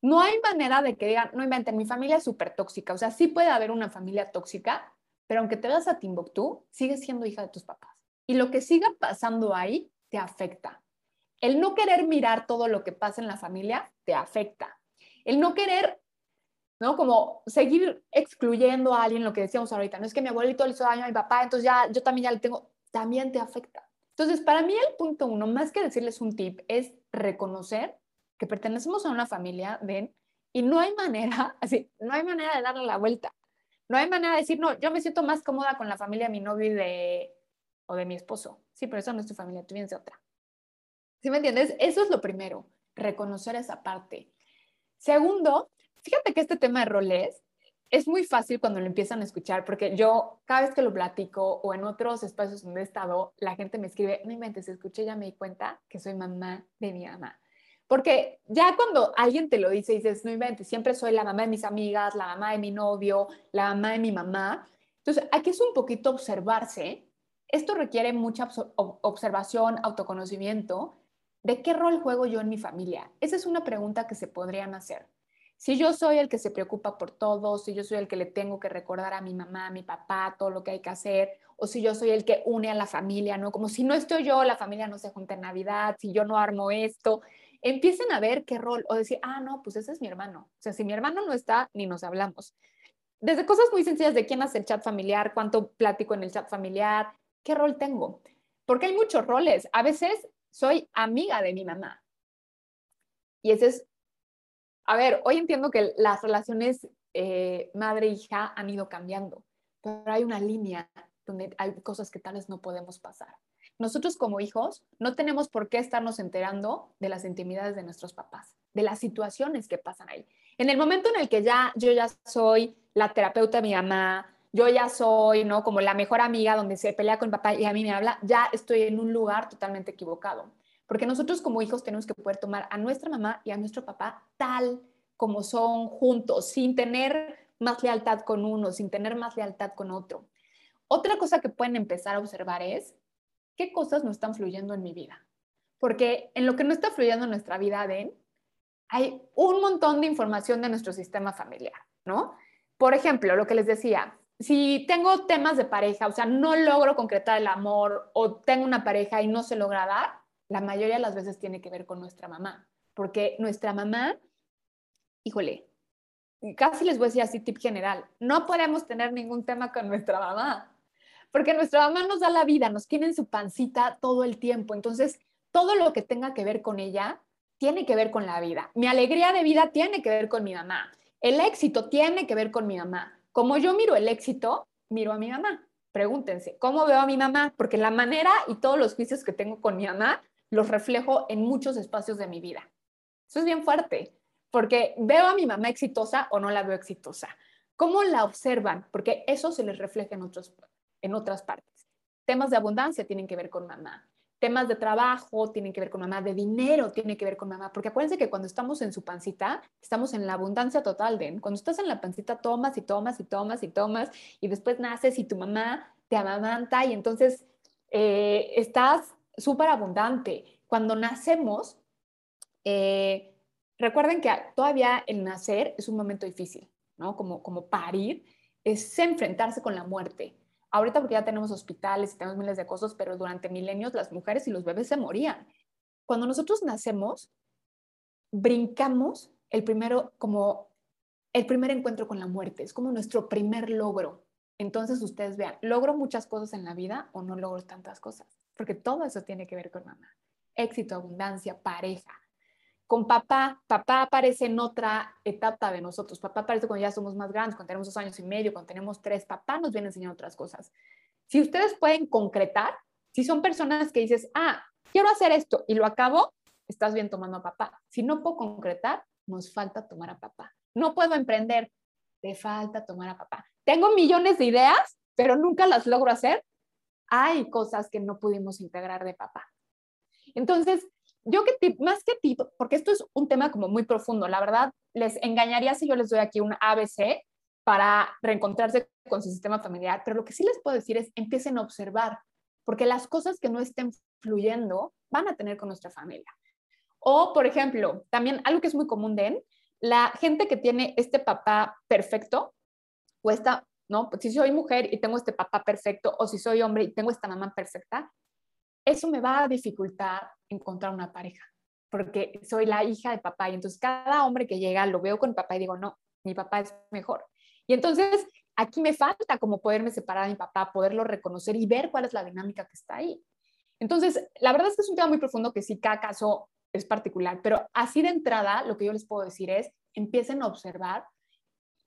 No hay manera de que digan, no inventen, mi familia es súper tóxica. O sea, sí puede haber una familia tóxica, pero aunque te vas a Timbuktu, sigues siendo hija de tus papás. Y lo que siga pasando ahí te afecta. El no querer mirar todo lo que pasa en la familia te afecta. El no querer, ¿no? Como seguir excluyendo a alguien, lo que decíamos ahorita, no es que mi abuelito le hizo daño a mi papá, entonces ya yo también ya le tengo, también te afecta. Entonces, para mí el punto uno, más que decirles un tip, es reconocer que pertenecemos a una familia, ven, y no hay manera, [laughs] así, no hay manera de darle la vuelta. No hay manera de decir, no, yo me siento más cómoda con la familia de mi novio de, o de mi esposo. Sí, pero eso no es tu familia, tú vienes de otra. ¿Sí me entiendes? Eso es lo primero, reconocer esa parte. Segundo, fíjate que este tema de roles es muy fácil cuando lo empiezan a escuchar, porque yo cada vez que lo platico o en otros espacios donde he estado, la gente me escribe, no inventes, escuché, ya me di cuenta que soy mamá de mi mamá. Porque ya cuando alguien te lo dice, dices, no inventes, siempre soy la mamá de mis amigas, la mamá de mi novio, la mamá de mi mamá. Entonces, aquí es un poquito observarse. Esto requiere mucha observación, autoconocimiento. ¿De qué rol juego yo en mi familia? Esa es una pregunta que se podrían hacer. Si yo soy el que se preocupa por todo, si yo soy el que le tengo que recordar a mi mamá, a mi papá, todo lo que hay que hacer, o si yo soy el que une a la familia, ¿no? Como si no estoy yo, la familia no se junta en Navidad, si yo no armo esto empiecen a ver qué rol o decir, ah, no, pues ese es mi hermano. O sea, si mi hermano no está, ni nos hablamos. Desde cosas muy sencillas de quién hace el chat familiar, cuánto platico en el chat familiar, qué rol tengo. Porque hay muchos roles. A veces soy amiga de mi mamá. Y ese es, a ver, hoy entiendo que las relaciones eh, madre-hija han ido cambiando, pero hay una línea donde hay cosas que tal vez no podemos pasar nosotros como hijos no tenemos por qué estarnos enterando de las intimidades de nuestros papás, de las situaciones que pasan ahí. En el momento en el que ya yo ya soy la terapeuta de mi mamá, yo ya soy, ¿no? Como la mejor amiga donde se pelea con papá y a mí me habla, ya estoy en un lugar totalmente equivocado. Porque nosotros como hijos tenemos que poder tomar a nuestra mamá y a nuestro papá tal como son juntos, sin tener más lealtad con uno, sin tener más lealtad con otro. Otra cosa que pueden empezar a observar es qué cosas no están fluyendo en mi vida. Porque en lo que no está fluyendo en nuestra vida, Den, hay un montón de información de nuestro sistema familiar, ¿no? Por ejemplo, lo que les decía, si tengo temas de pareja, o sea, no logro concretar el amor o tengo una pareja y no se logra dar, la mayoría de las veces tiene que ver con nuestra mamá, porque nuestra mamá, híjole, casi les voy a decir así tip general, no podemos tener ningún tema con nuestra mamá, porque nuestra mamá nos da la vida, nos tiene en su pancita todo el tiempo, entonces todo lo que tenga que ver con ella tiene que ver con la vida. Mi alegría de vida tiene que ver con mi mamá. El éxito tiene que ver con mi mamá. Como yo miro el éxito, miro a mi mamá. Pregúntense, ¿cómo veo a mi mamá? Porque la manera y todos los juicios que tengo con mi mamá los reflejo en muchos espacios de mi vida. Eso es bien fuerte, porque veo a mi mamá exitosa o no la veo exitosa. ¿Cómo la observan? Porque eso se les refleja en, otros, en otras partes. Temas de abundancia tienen que ver con mamá temas de trabajo tienen que ver con mamá, de dinero tiene que ver con mamá, porque acuérdense que cuando estamos en su pancita, estamos en la abundancia total, de Cuando estás en la pancita, tomas y tomas y tomas y tomas, y después naces y tu mamá te amamanta y entonces eh, estás súper abundante. Cuando nacemos, eh, recuerden que todavía el nacer es un momento difícil, ¿no? Como, como parir, es enfrentarse con la muerte Ahorita porque ya tenemos hospitales y tenemos miles de cosas, pero durante milenios las mujeres y los bebés se morían. Cuando nosotros nacemos, brincamos el primero como el primer encuentro con la muerte, es como nuestro primer logro. Entonces ustedes vean, ¿logro muchas cosas en la vida o no logro tantas cosas? Porque todo eso tiene que ver con mamá. Éxito, abundancia, pareja, con papá, papá aparece en otra etapa de nosotros. Papá aparece cuando ya somos más grandes, cuando tenemos dos años y medio, cuando tenemos tres. Papá nos viene a enseñar otras cosas. Si ustedes pueden concretar, si son personas que dices, ah, quiero hacer esto y lo acabo, estás bien tomando a papá. Si no puedo concretar, nos falta tomar a papá. No puedo emprender, te falta tomar a papá. Tengo millones de ideas, pero nunca las logro hacer. Hay cosas que no pudimos integrar de papá. Entonces, yo que más que tip, porque esto es un tema como muy profundo, la verdad, les engañaría si yo les doy aquí un ABC para reencontrarse con su sistema familiar, pero lo que sí les puedo decir es empiecen a observar, porque las cosas que no estén fluyendo van a tener con nuestra familia. O, por ejemplo, también algo que es muy común de la gente que tiene este papá perfecto, o esta, ¿no? Si soy mujer y tengo este papá perfecto, o si soy hombre y tengo esta mamá perfecta, eso me va a dificultar encontrar una pareja, porque soy la hija de papá y entonces cada hombre que llega lo veo con papá y digo, no, mi papá es mejor. Y entonces aquí me falta como poderme separar de mi papá, poderlo reconocer y ver cuál es la dinámica que está ahí. Entonces, la verdad es que es un tema muy profundo que sí, cada caso es particular, pero así de entrada, lo que yo les puedo decir es, empiecen a observar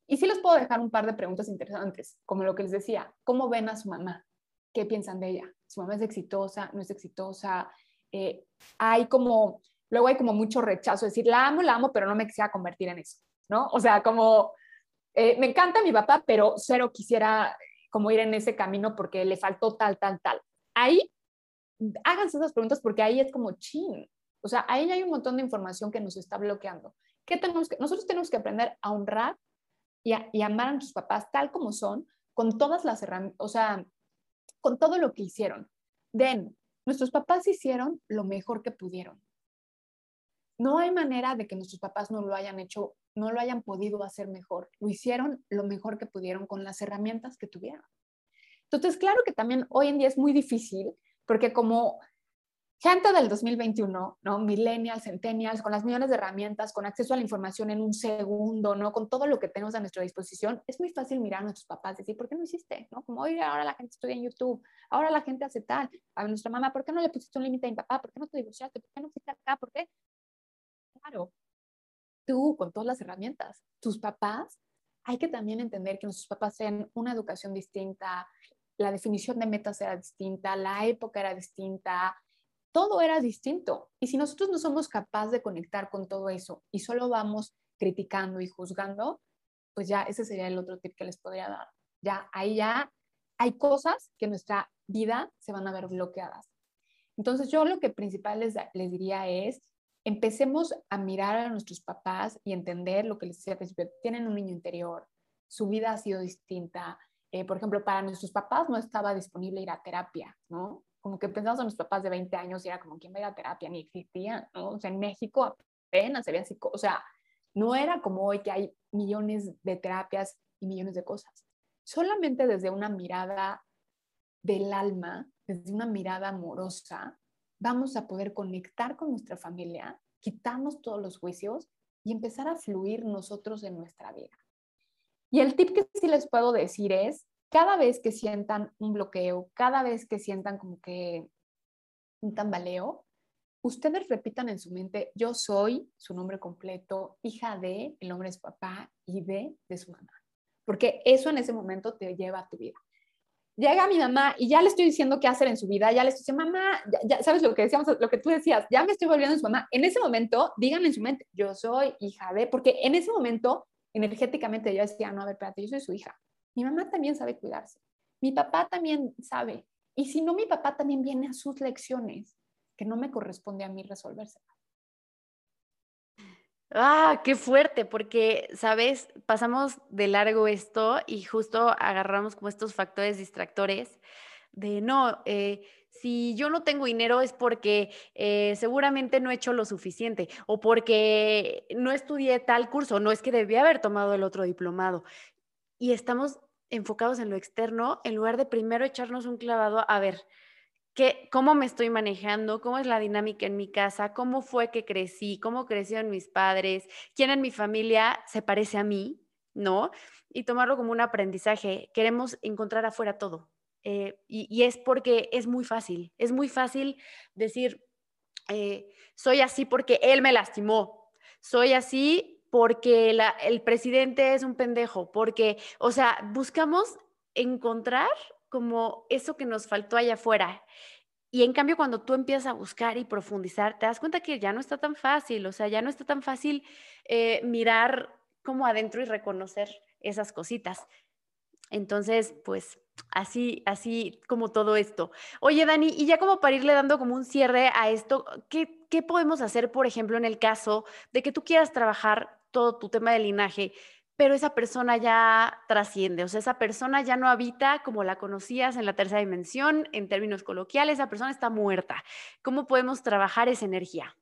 y sí les puedo dejar un par de preguntas interesantes, como lo que les decía, ¿cómo ven a su mamá? ¿Qué piensan de ella? ¿Su mamá es exitosa? ¿No es exitosa? Eh, hay como, luego hay como mucho rechazo, decir, la amo, la amo, pero no me quisiera convertir en eso, ¿no? O sea, como, eh, me encanta mi papá, pero cero quisiera como ir en ese camino porque le faltó tal, tal, tal. Ahí, háganse esas preguntas porque ahí es como chin. O sea, ahí hay un montón de información que nos está bloqueando. ¿Qué tenemos que, nosotros tenemos que aprender a honrar y, a, y amar a nuestros papás tal como son, con todas las herramientas, o sea, con todo lo que hicieron. Den, Nuestros papás hicieron lo mejor que pudieron. No hay manera de que nuestros papás no lo hayan hecho, no lo hayan podido hacer mejor. Lo hicieron lo mejor que pudieron con las herramientas que tuvieron. Entonces, claro que también hoy en día es muy difícil porque como gente del 2021, ¿no? Millennials, centennials, con las millones de herramientas, con acceso a la información en un segundo, ¿no? Con todo lo que tenemos a nuestra disposición, es muy fácil mirar a nuestros papás y decir, ¿por qué no hiciste? ¿No? Como, oye, ahora la gente estudia en YouTube, ahora la gente hace tal. A nuestra mamá, ¿por qué no le pusiste un límite a mi papá? ¿Por qué no te divorciaste? ¿Por qué no fuiste acá? ¿Por qué? Claro, tú con todas las herramientas, tus papás, hay que también entender que nuestros papás tienen una educación distinta, la definición de metas era distinta, la época era distinta, todo era distinto. Y si nosotros no somos capaces de conectar con todo eso y solo vamos criticando y juzgando, pues ya ese sería el otro tip que les podría dar. Ya ahí ya hay cosas que en nuestra vida se van a ver bloqueadas. Entonces yo lo que principal les, les diría es, empecemos a mirar a nuestros papás y entender lo que les decía al principio, tienen un niño interior, su vida ha sido distinta. Eh, por ejemplo, para nuestros papás no estaba disponible ir a terapia, ¿no? Como que pensamos en los papás de 20 años y era como, ¿quién va a ir a terapia? Ni existía, ¿no? O sea, en México apenas había psico, o sea, no era como hoy que hay millones de terapias y millones de cosas. Solamente desde una mirada del alma, desde una mirada amorosa, vamos a poder conectar con nuestra familia, quitarnos todos los juicios y empezar a fluir nosotros en nuestra vida. Y el tip que sí les puedo decir es, cada vez que sientan un bloqueo, cada vez que sientan como que un tambaleo, ustedes repitan en su mente, yo soy su nombre completo, hija de, el nombre es papá y de, de su mamá. Porque eso en ese momento te lleva a tu vida llega mi mamá y ya le estoy diciendo qué hacer en su vida, ya le estoy diciendo, mamá, ya, sabes lo que decíamos, lo que tú decías, ya me estoy volviendo su mamá. En ese momento, digan en su mente, yo soy hija de, porque en ese momento, energéticamente, yo decía, no, a ver, espérate, yo soy su hija. Mi mamá también sabe cuidarse. Mi papá también sabe. Y si no, mi papá también viene a sus lecciones, que no me corresponde a mí resolverse. Ah, qué fuerte, porque, sabes, pasamos de largo esto y justo agarramos como estos factores distractores de no, eh, si yo no tengo dinero es porque eh, seguramente no he hecho lo suficiente o porque no estudié tal curso, no es que debía haber tomado el otro diplomado. Y estamos enfocados en lo externo en lugar de primero echarnos un clavado a ver, cómo me estoy manejando, cómo es la dinámica en mi casa, cómo fue que crecí, cómo crecieron mis padres, quién en mi familia se parece a mí, ¿no? Y tomarlo como un aprendizaje. Queremos encontrar afuera todo. Eh, y, es porque es muy fácil, es muy fácil decir, eh, soy así porque él me lastimó, soy así porque el presidente es un pendejo, porque, o sea, buscamos encontrar como eso que nos faltó allá afuera. Y en cambio, cuando tú empiezas a buscar y profundizar, te das cuenta que ya no está tan fácil, o sea, ya no está tan fácil eh, mirar como adentro y reconocer esas cositas. Entonces, pues así, así como todo esto. Oye, Dani, y ya como para irle dando como un cierre a esto, ¿qué, qué podemos hacer, por ejemplo, en el caso de que tú quieras trabajar todo tu tema de linaje, pero esa persona ya trasciende, o sea, esa persona ya no habita como la conocías en la tercera dimensión, en términos coloquiales, esa persona está muerta. ¿Cómo podemos trabajar esa energía?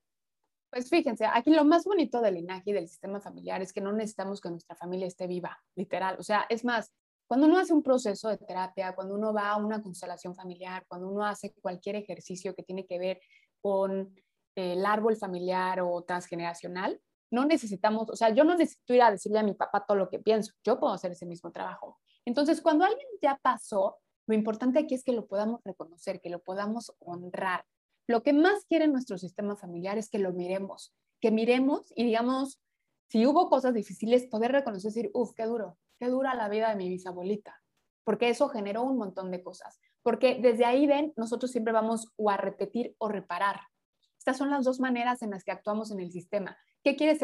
Pues fíjense, aquí lo más bonito del linaje y del sistema familiar es que no necesitamos que nuestra familia esté viva, literal. O sea, es más, cuando uno hace un proceso de terapia, cuando uno va a una constelación familiar, cuando uno hace cualquier ejercicio que tiene que ver con el árbol familiar o transgeneracional, no necesitamos, o sea, yo no necesito ir a decirle a mi papá todo lo que pienso, yo puedo hacer ese mismo trabajo. Entonces, cuando alguien ya pasó, lo importante aquí es que lo podamos reconocer, que lo podamos honrar. Lo que más quiere nuestro sistema familiar es que lo miremos, que miremos y digamos, si hubo cosas difíciles, poder reconocer, decir, uff, qué duro, qué dura la vida de mi bisabuelita, porque eso generó un montón de cosas. Porque desde ahí ven, nosotros siempre vamos o a repetir o reparar. Estas son las dos maneras en las que actuamos en el sistema. ¿Qué quiere,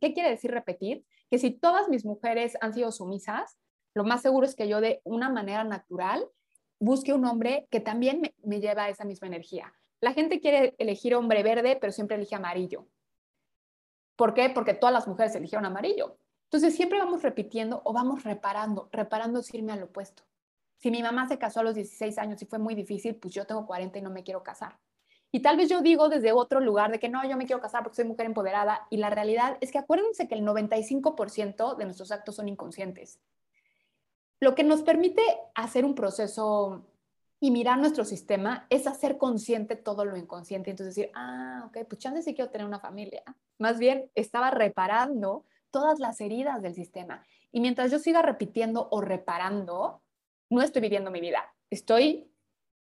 ¿Qué quiere decir repetir? Que si todas mis mujeres han sido sumisas, lo más seguro es que yo de una manera natural busque un hombre que también me, me lleva a esa misma energía. La gente quiere elegir hombre verde, pero siempre elige amarillo. ¿Por qué? Porque todas las mujeres eligieron amarillo. Entonces siempre vamos repitiendo o vamos reparando. Reparando es irme al opuesto. Si mi mamá se casó a los 16 años y fue muy difícil, pues yo tengo 40 y no me quiero casar. Y tal vez yo digo desde otro lugar de que no, yo me quiero casar porque soy mujer empoderada. Y la realidad es que acuérdense que el 95% de nuestros actos son inconscientes. Lo que nos permite hacer un proceso y mirar nuestro sistema es hacer consciente todo lo inconsciente. Entonces decir, ah, ok, pues chance sí quiero tener una familia. Más bien estaba reparando todas las heridas del sistema. Y mientras yo siga repitiendo o reparando, no estoy viviendo mi vida. Estoy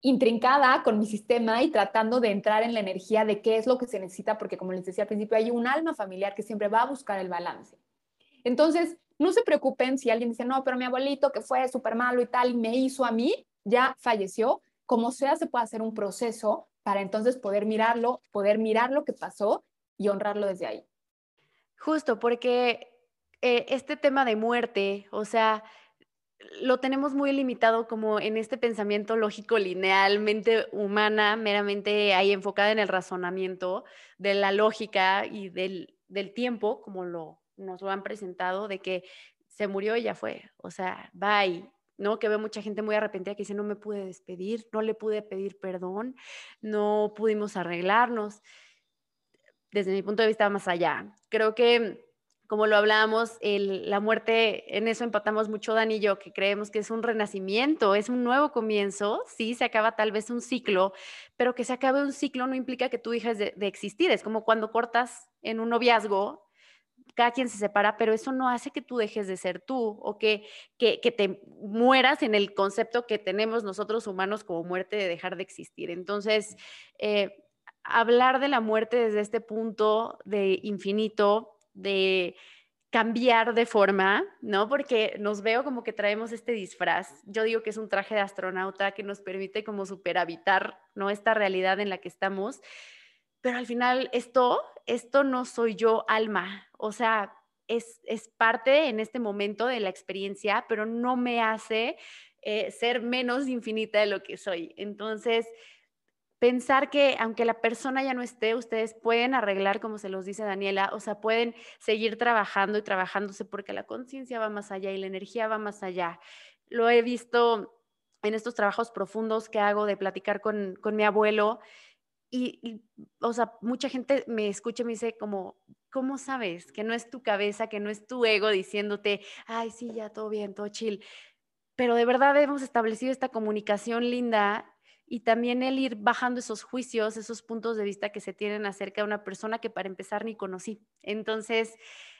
intrincada con mi sistema y tratando de entrar en la energía de qué es lo que se necesita, porque como les decía al principio, hay un alma familiar que siempre va a buscar el balance. Entonces, no se preocupen si alguien dice, no, pero mi abuelito que fue súper malo y tal, me hizo a mí, ya falleció. Como sea, se puede hacer un proceso para entonces poder mirarlo, poder mirar lo que pasó y honrarlo desde ahí. Justo, porque eh, este tema de muerte, o sea, lo tenemos muy limitado como en este pensamiento lógico lineal, mente humana, meramente ahí enfocada en el razonamiento de la lógica y del, del tiempo, como lo, nos lo han presentado, de que se murió y ya fue, o sea, bye, ¿no? Que veo mucha gente muy arrepentida que dice, no me pude despedir, no le pude pedir perdón, no pudimos arreglarnos. Desde mi punto de vista, más allá. Creo que como lo hablábamos, la muerte, en eso empatamos mucho Dan y yo, que creemos que es un renacimiento, es un nuevo comienzo, sí, se acaba tal vez un ciclo, pero que se acabe un ciclo no implica que tú dejes de, existir, es como cuando cortas en un noviazgo, cada quien se separa, pero eso no hace que tú dejes de ser tú o que, que, te mueras en el concepto que tenemos nosotros humanos como muerte de dejar de existir. Entonces, eh, hablar de la muerte desde este punto de infinito, de cambiar de forma, ¿no? Porque nos veo como que traemos este disfraz. Yo digo que es un traje de astronauta que nos permite como superhabitar, ¿no? Esta realidad en la que estamos. Pero al final esto, esto no soy yo alma. O sea, es, es parte en este momento de la experiencia, pero no me hace eh, ser menos infinita de lo que soy. Entonces, pensar que aunque la persona ya no esté, ustedes pueden arreglar, como se los dice Daniela, o sea, pueden seguir trabajando y trabajándose porque la conciencia va más allá y la energía va más allá. Lo he visto en estos trabajos profundos que hago de platicar con, mi abuelo y, o sea, mucha gente me escucha y me dice como, ¿cómo sabes que no es tu cabeza, que no es tu ego diciéndote, ay, sí, ya todo bien, todo chill? Pero de verdad hemos establecido esta comunicación linda y también el ir bajando esos juicios, esos puntos de vista que se tienen acerca de una persona que para empezar ni conocí. Entonces,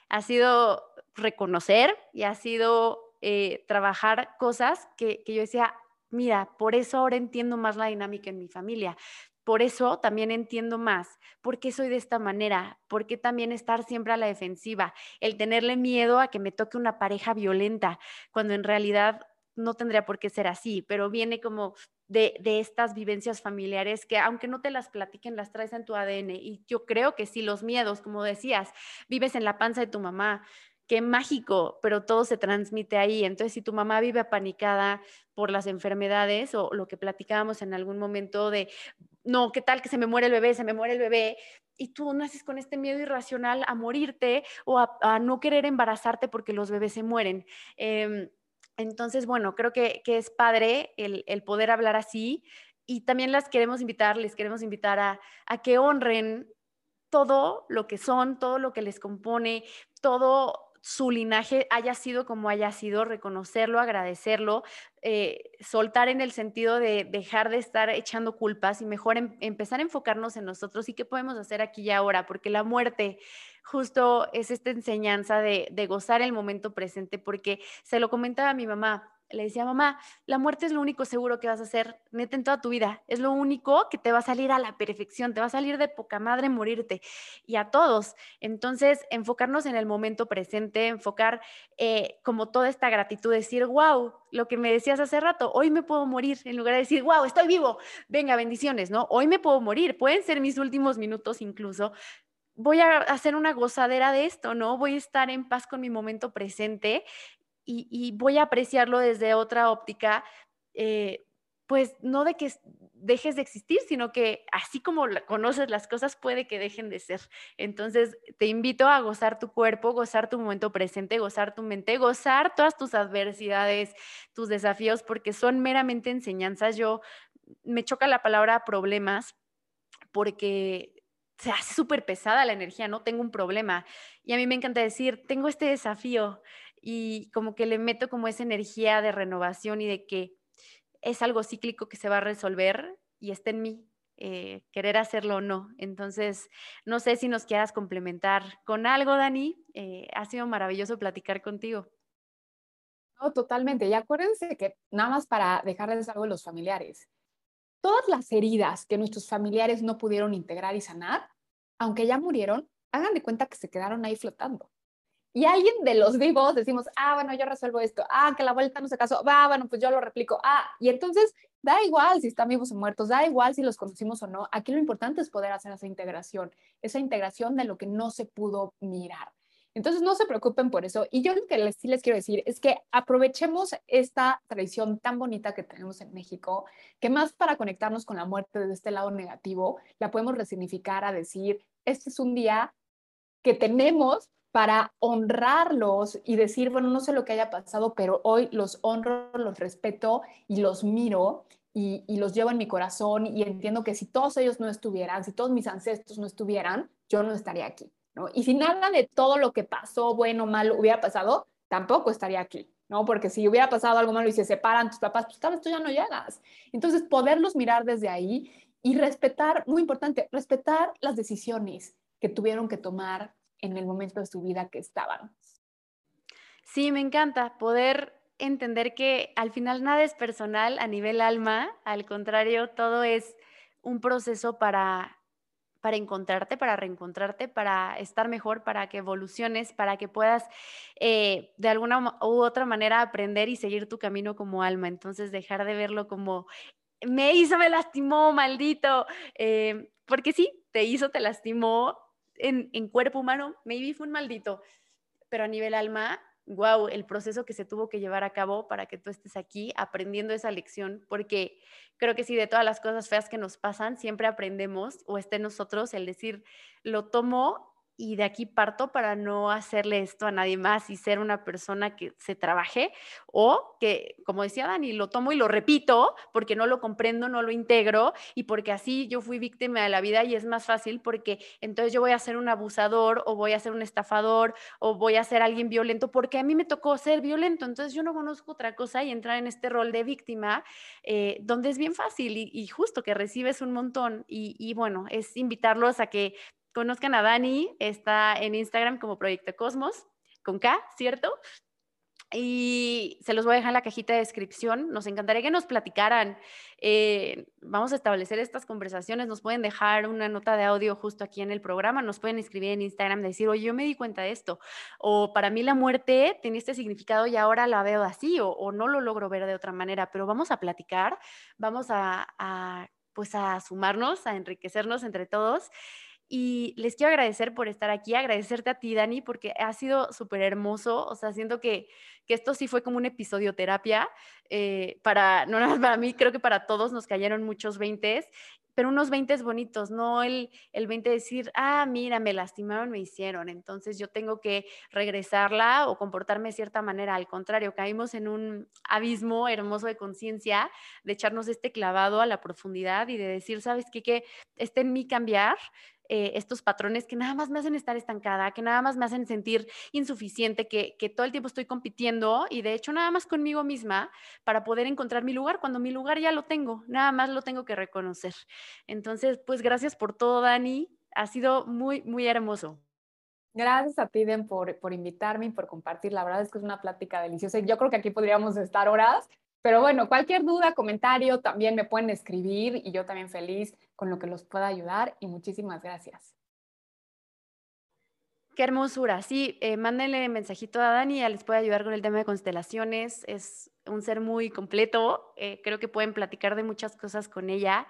ha sido reconocer y ha sido eh, trabajar cosas que, que yo decía, mira, por eso ahora entiendo más la dinámica en mi familia. Por eso también entiendo más por qué soy de esta manera, por qué también estar siempre a la defensiva, el tenerle miedo a que me toque una pareja violenta, cuando en realidad no tendría por qué ser así, pero viene como de, estas vivencias familiares que aunque no te las platiquen, las traes en tu ADN. Y yo creo que sí, los miedos, como decías, vives en la panza de tu mamá, qué mágico, pero todo se transmite ahí. Entonces, si tu mamá vive apanicada por las enfermedades o lo que platicábamos en algún momento de, no, ¿qué tal que se me muere el bebé, se me muere el bebé? Y tú naces con este miedo irracional a morirte o a, no querer embarazarte porque los bebés se mueren. Em, entonces, bueno, creo que, es padre el, poder hablar así y también las queremos invitar, les queremos invitar a, que honren todo lo que son, todo lo que les compone, todo su linaje haya sido como haya sido, reconocerlo, agradecerlo, eh, soltar en el sentido de dejar de estar echando culpas y mejor em, empezar a enfocarnos en nosotros y qué podemos hacer aquí y ahora, porque la muerte justo es esta enseñanza de, gozar el momento presente, porque se lo comentaba a mi mamá, le decía, mamá, la muerte es lo único seguro que vas a hacer, neta, en toda tu vida. Es lo único que te va a salir a la perfección, te va a salir de poca madre morirte. Y a todos. Entonces, enfocarnos en el momento presente, enfocar eh, como toda esta gratitud, decir, wow, lo que me decías hace rato, hoy me puedo morir, en lugar de decir, wow, estoy vivo, venga, bendiciones, ¿no? Hoy me puedo morir, pueden ser mis últimos minutos incluso, voy a hacer una gozadera de esto, ¿no? Voy a estar en paz con mi momento presente y, voy a apreciarlo desde otra óptica, eh, pues no de que dejes de existir, sino que así como conoces las cosas, puede que dejen de ser. Entonces, te invito a gozar tu cuerpo, gozar tu momento presente, gozar tu mente, gozar todas tus adversidades, tus desafíos, porque son meramente enseñanzas. Yo me choca la palabra problemas porque se hace súper pesada la energía, ¿no? Tengo un problema. Y a mí me encanta decir, tengo este desafío y como que le meto como esa energía de renovación y de que es algo cíclico que se va a resolver y está en mí. Eh, querer hacerlo o no. Entonces, no sé si nos quieras complementar con algo, Dani. Eh, ha sido maravilloso platicar contigo. No, totalmente. Y acuérdense que nada más para dejarles algo a los familiares, todas las heridas que nuestros familiares no pudieron integrar y sanar, aunque ya murieron, hagan de cuenta que se quedaron ahí flotando. Y alguien de los vivos decimos, ah, bueno, yo resuelvo esto, ah, que la vuelta no se casó, va, bueno, pues yo lo replico, ah, y entonces da igual si están vivos o muertos, da igual si los conocimos o no, aquí lo importante es poder hacer esa integración, esa integración de lo que no se pudo mirar. Entonces, no se preocupen por eso. Y yo lo que les, sí les quiero decir es que aprovechemos esta tradición tan bonita que tenemos en México, que más para conectarnos con la muerte desde este lado negativo, la podemos resignificar a decir, este es un día que tenemos para honrarlos y decir, bueno, no sé lo que haya pasado, pero hoy los honro, los respeto y los miro y, los llevo en mi corazón y entiendo que si todos ellos no estuvieran, si todos mis ancestros no estuvieran, yo no estaría aquí. ¿no? Y si nada de todo lo que pasó, bueno o malo, hubiera pasado, tampoco estaría aquí. ¿no? Porque si hubiera pasado algo malo y se separan tus papás, pues tal vez tú ya no llegas. Entonces, poderlos mirar desde ahí y respetar, muy importante, respetar las decisiones que tuvieron que tomar en el momento de su vida que estaban. Sí, me encanta poder entender que al final nada es personal a nivel alma, al contrario, todo es un proceso para para encontrarte, para reencontrarte, para estar mejor, para que evoluciones, para que puedas eh, de alguna u otra manera aprender y seguir tu camino como alma. Entonces, dejar de verlo como, me hizo, me lastimó, maldito, eh, porque sí, te hizo, te lastimó en, en cuerpo humano, maybe fue un maldito, pero a nivel alma wow, el proceso que se tuvo que llevar a cabo para que tú estés aquí aprendiendo esa lección, porque creo que si de todas las cosas feas que nos pasan, siempre aprendemos o esté en nosotros el decir, lo tomo y de aquí parto para no hacerle esto a nadie más y ser una persona que se trabaje o que, como decía Dani, lo tomo y lo repito porque no lo comprendo, no lo integro y porque así yo fui víctima de la vida y es más fácil porque entonces yo voy a ser un abusador o voy a ser un estafador o voy a ser alguien violento porque a mí me tocó ser violento, entonces yo no conozco otra cosa y entrar en este rol de víctima eh, donde es bien fácil y, justo que recibes un montón y, y bueno, es invitarlos a que conozcan a Dani, está en Instagram como Proyecto Cosmos, con K, ¿cierto? Y se los voy a dejar en la cajita de descripción. Nos encantaría que nos platicaran. Eh, vamos a establecer estas conversaciones. Nos pueden dejar una nota de audio justo aquí en el programa. Nos pueden escribir en Instagram, decir, oye, yo me di cuenta de esto. O para mí la muerte tiene este significado y ahora la veo así. O, no lo logro ver de otra manera. Pero vamos a platicar. Vamos a pues a sumarnos, a enriquecernos entre todos y les quiero agradecer por estar aquí, agradecerte a ti, Dani, porque ha sido súper hermoso. O sea, siento que, que, esto sí fue como un episodio terapia. Eh, para, no nada para mí, creo que para todos nos cayeron muchos veintes, pero unos veintes bonitos, no el, el 20 decir, ah, mira, me lastimaron, me hicieron, entonces yo tengo que regresarla o comportarme de cierta manera. Al contrario, caímos en un abismo hermoso de conciencia, de echarnos este clavado a la profundidad y de decir, ¿sabes qué? Que esté en mí cambiar, eh, estos patrones que nada más me hacen estar estancada, que nada más me hacen sentir insuficiente, que, que, todo el tiempo estoy compitiendo y de hecho nada más conmigo misma para poder encontrar mi lugar, cuando mi lugar ya lo tengo, nada más lo tengo que reconocer. Entonces, pues gracias por todo, Dani. Ha sido muy, muy hermoso. Gracias a ti, Den, por, por invitarme y por compartir. La verdad es que es una plática deliciosa. Yo creo que aquí podríamos estar horas, pero bueno, cualquier duda, comentario, también me pueden escribir y yo también feliz con lo que los pueda ayudar y muchísimas gracias. Qué hermosura. Sí, eh, mándenle mensajito a Dani, ya les puede ayudar con el tema de constelaciones. Es un ser muy completo. Eh, creo que pueden platicar de muchas cosas con ella.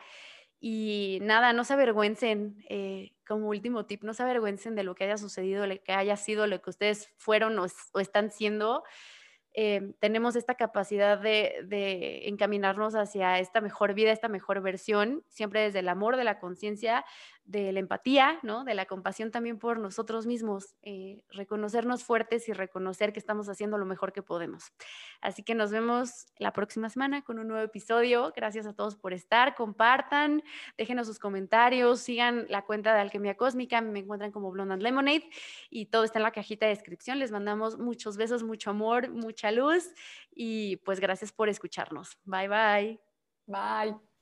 Y nada, no se avergüencen, eh, como último tip, no se avergüencen de lo que haya sucedido, lo que haya sido, lo que ustedes fueron o están siendo. Eh, tenemos esta capacidad de, encaminarnos hacia esta mejor vida, esta mejor versión, siempre desde el amor, de la conciencia, de la empatía, ¿no? de la compasión también por nosotros mismos, eh, reconocernos fuertes y reconocer que estamos haciendo lo mejor que podemos. Así que nos vemos la próxima semana con un nuevo episodio. Gracias a todos por estar, compartan, déjenos sus comentarios, sigan la cuenta de Alquimia Cósmica, me encuentran como Blonde Lemonade y todo está en la cajita de descripción. Les mandamos muchos besos, mucho amor, mucha luz y pues gracias por escucharnos. Bye bye. Bye.